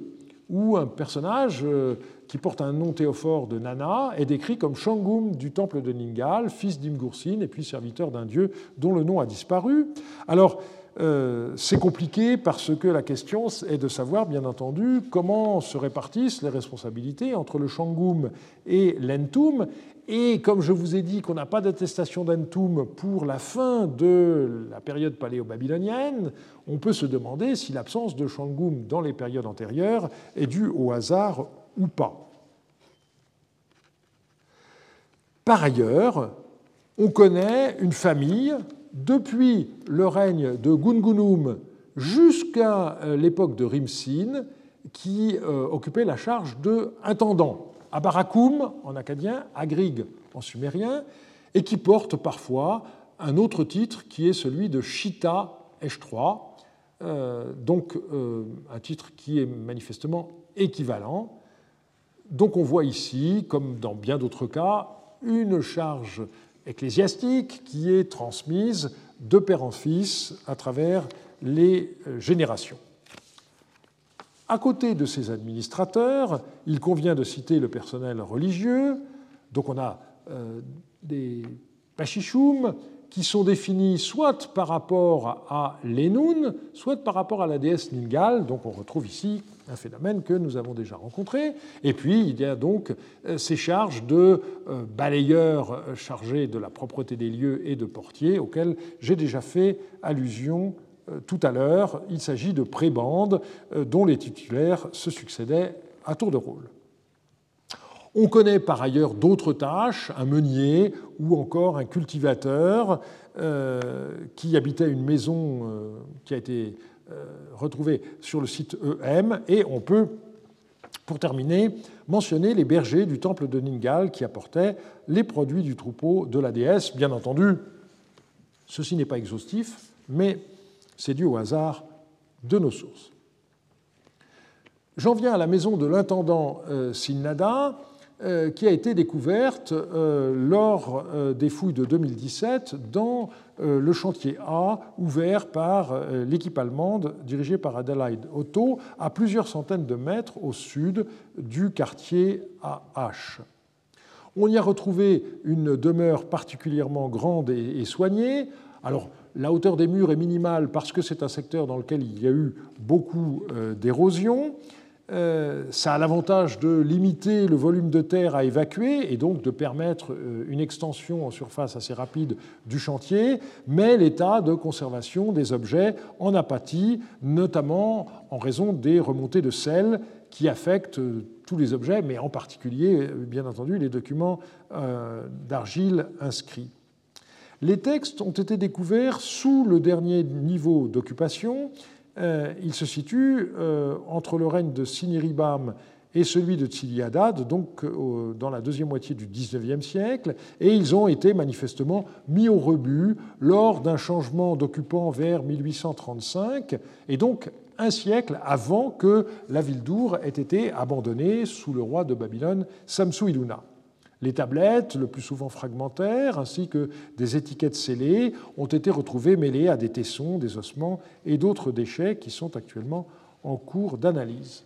où un personnage euh, qui porte un nom théophore de Nana est décrit comme Shangum du temple de Ningal, fils d'Imgursin et puis serviteur d'un dieu dont le nom a disparu. Alors, euh, c'est compliqué parce que la question est de savoir, bien entendu, comment se répartissent les responsabilités entre le Shangum et l'Entum. Et comme je vous ai dit qu'on n'a pas d'attestation d'Entum pour la fin de la période paléo-babylonienne, on peut se demander si l'absence de Shangum dans les périodes antérieures est due au hasard ou pas. Par ailleurs, on connaît une famille depuis le règne de Gungunum jusqu'à euh, l'époque de Rimsin qui euh, occupait la charge de intendant à Barakoum en acadien, Agrig en sumérien, et qui porte parfois un autre titre qui est celui de Shita Esh3, euh, donc euh, un titre qui est manifestement équivalent. Donc on voit ici, comme dans bien d'autres cas, une charge ecclésiastique qui est transmise de père en fils à travers les euh, générations. À côté de ces administrateurs, il convient de citer le personnel religieux. Donc on a euh, des pachichoum qui sont définis soit par rapport à l'Enoun, soit par rapport à la déesse Ningal. Donc on retrouve ici un phénomène que nous avons déjà rencontré. Et puis il y a donc euh, ces charges de euh, balayeurs chargés de la propreté des lieux et de portiers auxquels j'ai déjà fait allusion euh, tout à l'heure, il s'agit de prébandes euh, dont les titulaires se succédaient à tour de rôle. On connaît par ailleurs d'autres tâches, un meunier ou encore un cultivateur euh, qui habitait une maison qui a été retrouvée sur le site EM, et on peut, pour terminer, mentionner les bergers du temple de Ningal qui apportaient les produits du troupeau de la déesse. Bien entendu, ceci n'est pas exhaustif, mais c'est dû au hasard de nos sources. J'en viens à la maison de l'intendant euh, euh, qui a été découverte euh, lors des fouilles de 2017 dans le chantier A ouvert par l'équipe allemande dirigée par Adelaide Otto à plusieurs centaines de mètres au sud du quartier AH. On y a retrouvé une demeure particulièrement grande et soignée. Alors, la hauteur des murs est minimale parce que c'est un secteur dans lequel il y a eu beaucoup euh, d'érosion. Euh, ça a l'avantage de limiter le volume de terre à évacuer et donc de permettre euh, une extension en surface assez rapide du chantier, mais l'état de conservation des objets en apathie, notamment en raison des remontées de sel qui affectent tous les objets, mais en particulier, bien entendu, les documents d'argile inscrits. Les textes ont été découverts sous le dernier niveau d'occupation. Euh, il se situe euh, entre le règne de Siniribam et celui de Tsiliadad, donc dans la deuxième moitié du XIXe siècle, et ils ont été manifestement mis au rebut lors d'un changement d'occupant vers 1835, et donc un siècle avant que la ville d'Our ait été abandonnée sous le roi de Babylone, Samsu-Iluna. Les tablettes, le plus souvent fragmentaires, ainsi que des étiquettes scellées, ont été retrouvées mêlées à des tessons, des ossements et d'autres déchets qui sont actuellement en cours d'analyse.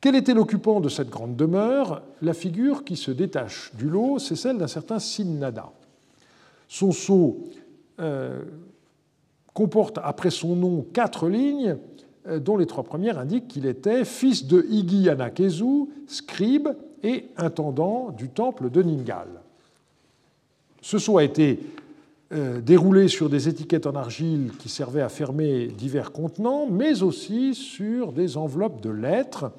Quel était l'occupant de cette grande demeure? La figure qui se détache du lot, c'est celle d'un certain Sinnada. Son sceau euh, comporte après son nom quatre lignes, euh, dont les trois premières indiquent qu'il était fils de Igi Anakezu, scribe et intendant du temple de Ningal. Ce sceau a été euh, déroulé sur des étiquettes en argile qui servaient à fermer divers contenants, mais aussi sur des enveloppes de lettres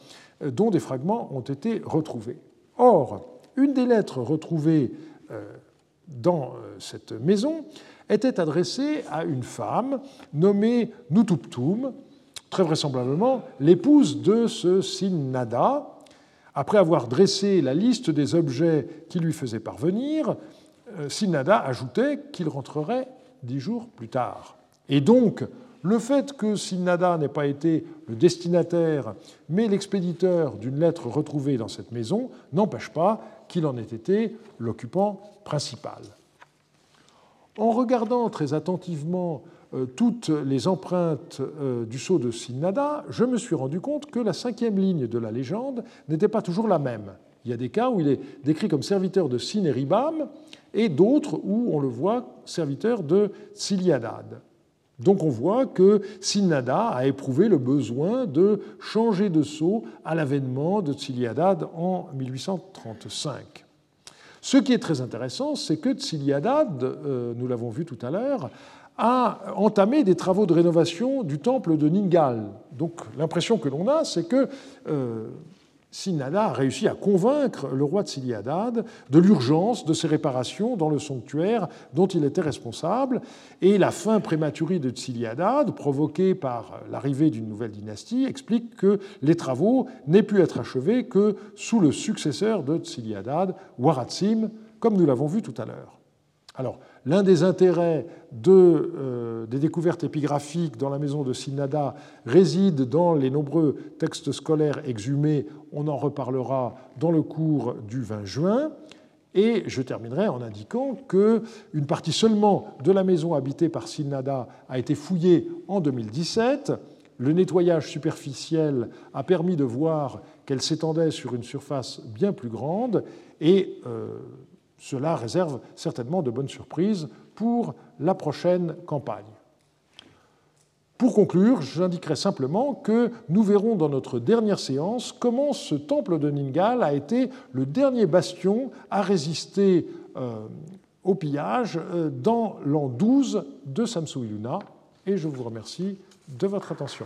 dont des fragments ont été retrouvés. Or, une des lettres retrouvées euh, dans euh, cette maison était adressée à une femme nommée Nutuptum, très vraisemblablement l'épouse de ce Sinnada. Après avoir dressé la liste des objets qui lui faisaient parvenir, euh, Sinnada ajoutait qu'il rentrerait dix jours plus tard. Et donc, le fait que Sinnada n'ait pas été le destinataire, mais l'expéditeur d'une lettre retrouvée dans cette maison, n'empêche pas qu'il en ait été l'occupant principal. En regardant très attentivement toutes les empreintes euh, du sceau de Sinnada, je me suis rendu compte que la cinquième ligne de la légende n'était pas toujours la même. Il y a des cas où il est décrit comme serviteur de Sineribam et d'autres où on le voit serviteur de Tsiliadad. Donc on voit que Sinnada a éprouvé le besoin de changer de sceau à l'avènement de Tsiliadad en 1835. Ce qui est très intéressant, c'est que Tsiliadad, euh, nous l'avons vu tout à l'heure, a entamé des travaux de rénovation du temple de Ningal. Donc l'impression que l'on a, c'est que euh, Sinada a réussi à convaincre le roi de Siliadad de l'urgence de ces réparations dans le sanctuaire dont il était responsable, et la fin prématurée de Tsiliadad, provoquée par l'arrivée d'une nouvelle dynastie, explique que les travaux n'aient pu être achevés que sous le successeur de Tsiliadad, Waratsim, comme nous l'avons vu tout à l'heure. Alors, l'un des intérêts euh, des découvertes épigraphiques dans la maison de Sinada réside dans les nombreux textes scolaires exhumés. On en reparlera dans le cours du 20 juin. Et je terminerai en indiquant qu'une partie seulement de la maison habitée par Sinada a été fouillée en 2017. Le nettoyage superficiel a permis de voir qu'elle s'étendait sur une surface bien plus grande et euh, cela réserve certainement de bonnes surprises pour la prochaine campagne. Pour conclure, j'indiquerai simplement que nous verrons dans notre dernière séance comment ce temple de Ningal a été le dernier bastion à résister euh, au pillage euh, dans l'an 12 de Samsu-Iluna. Et je vous remercie de votre attention.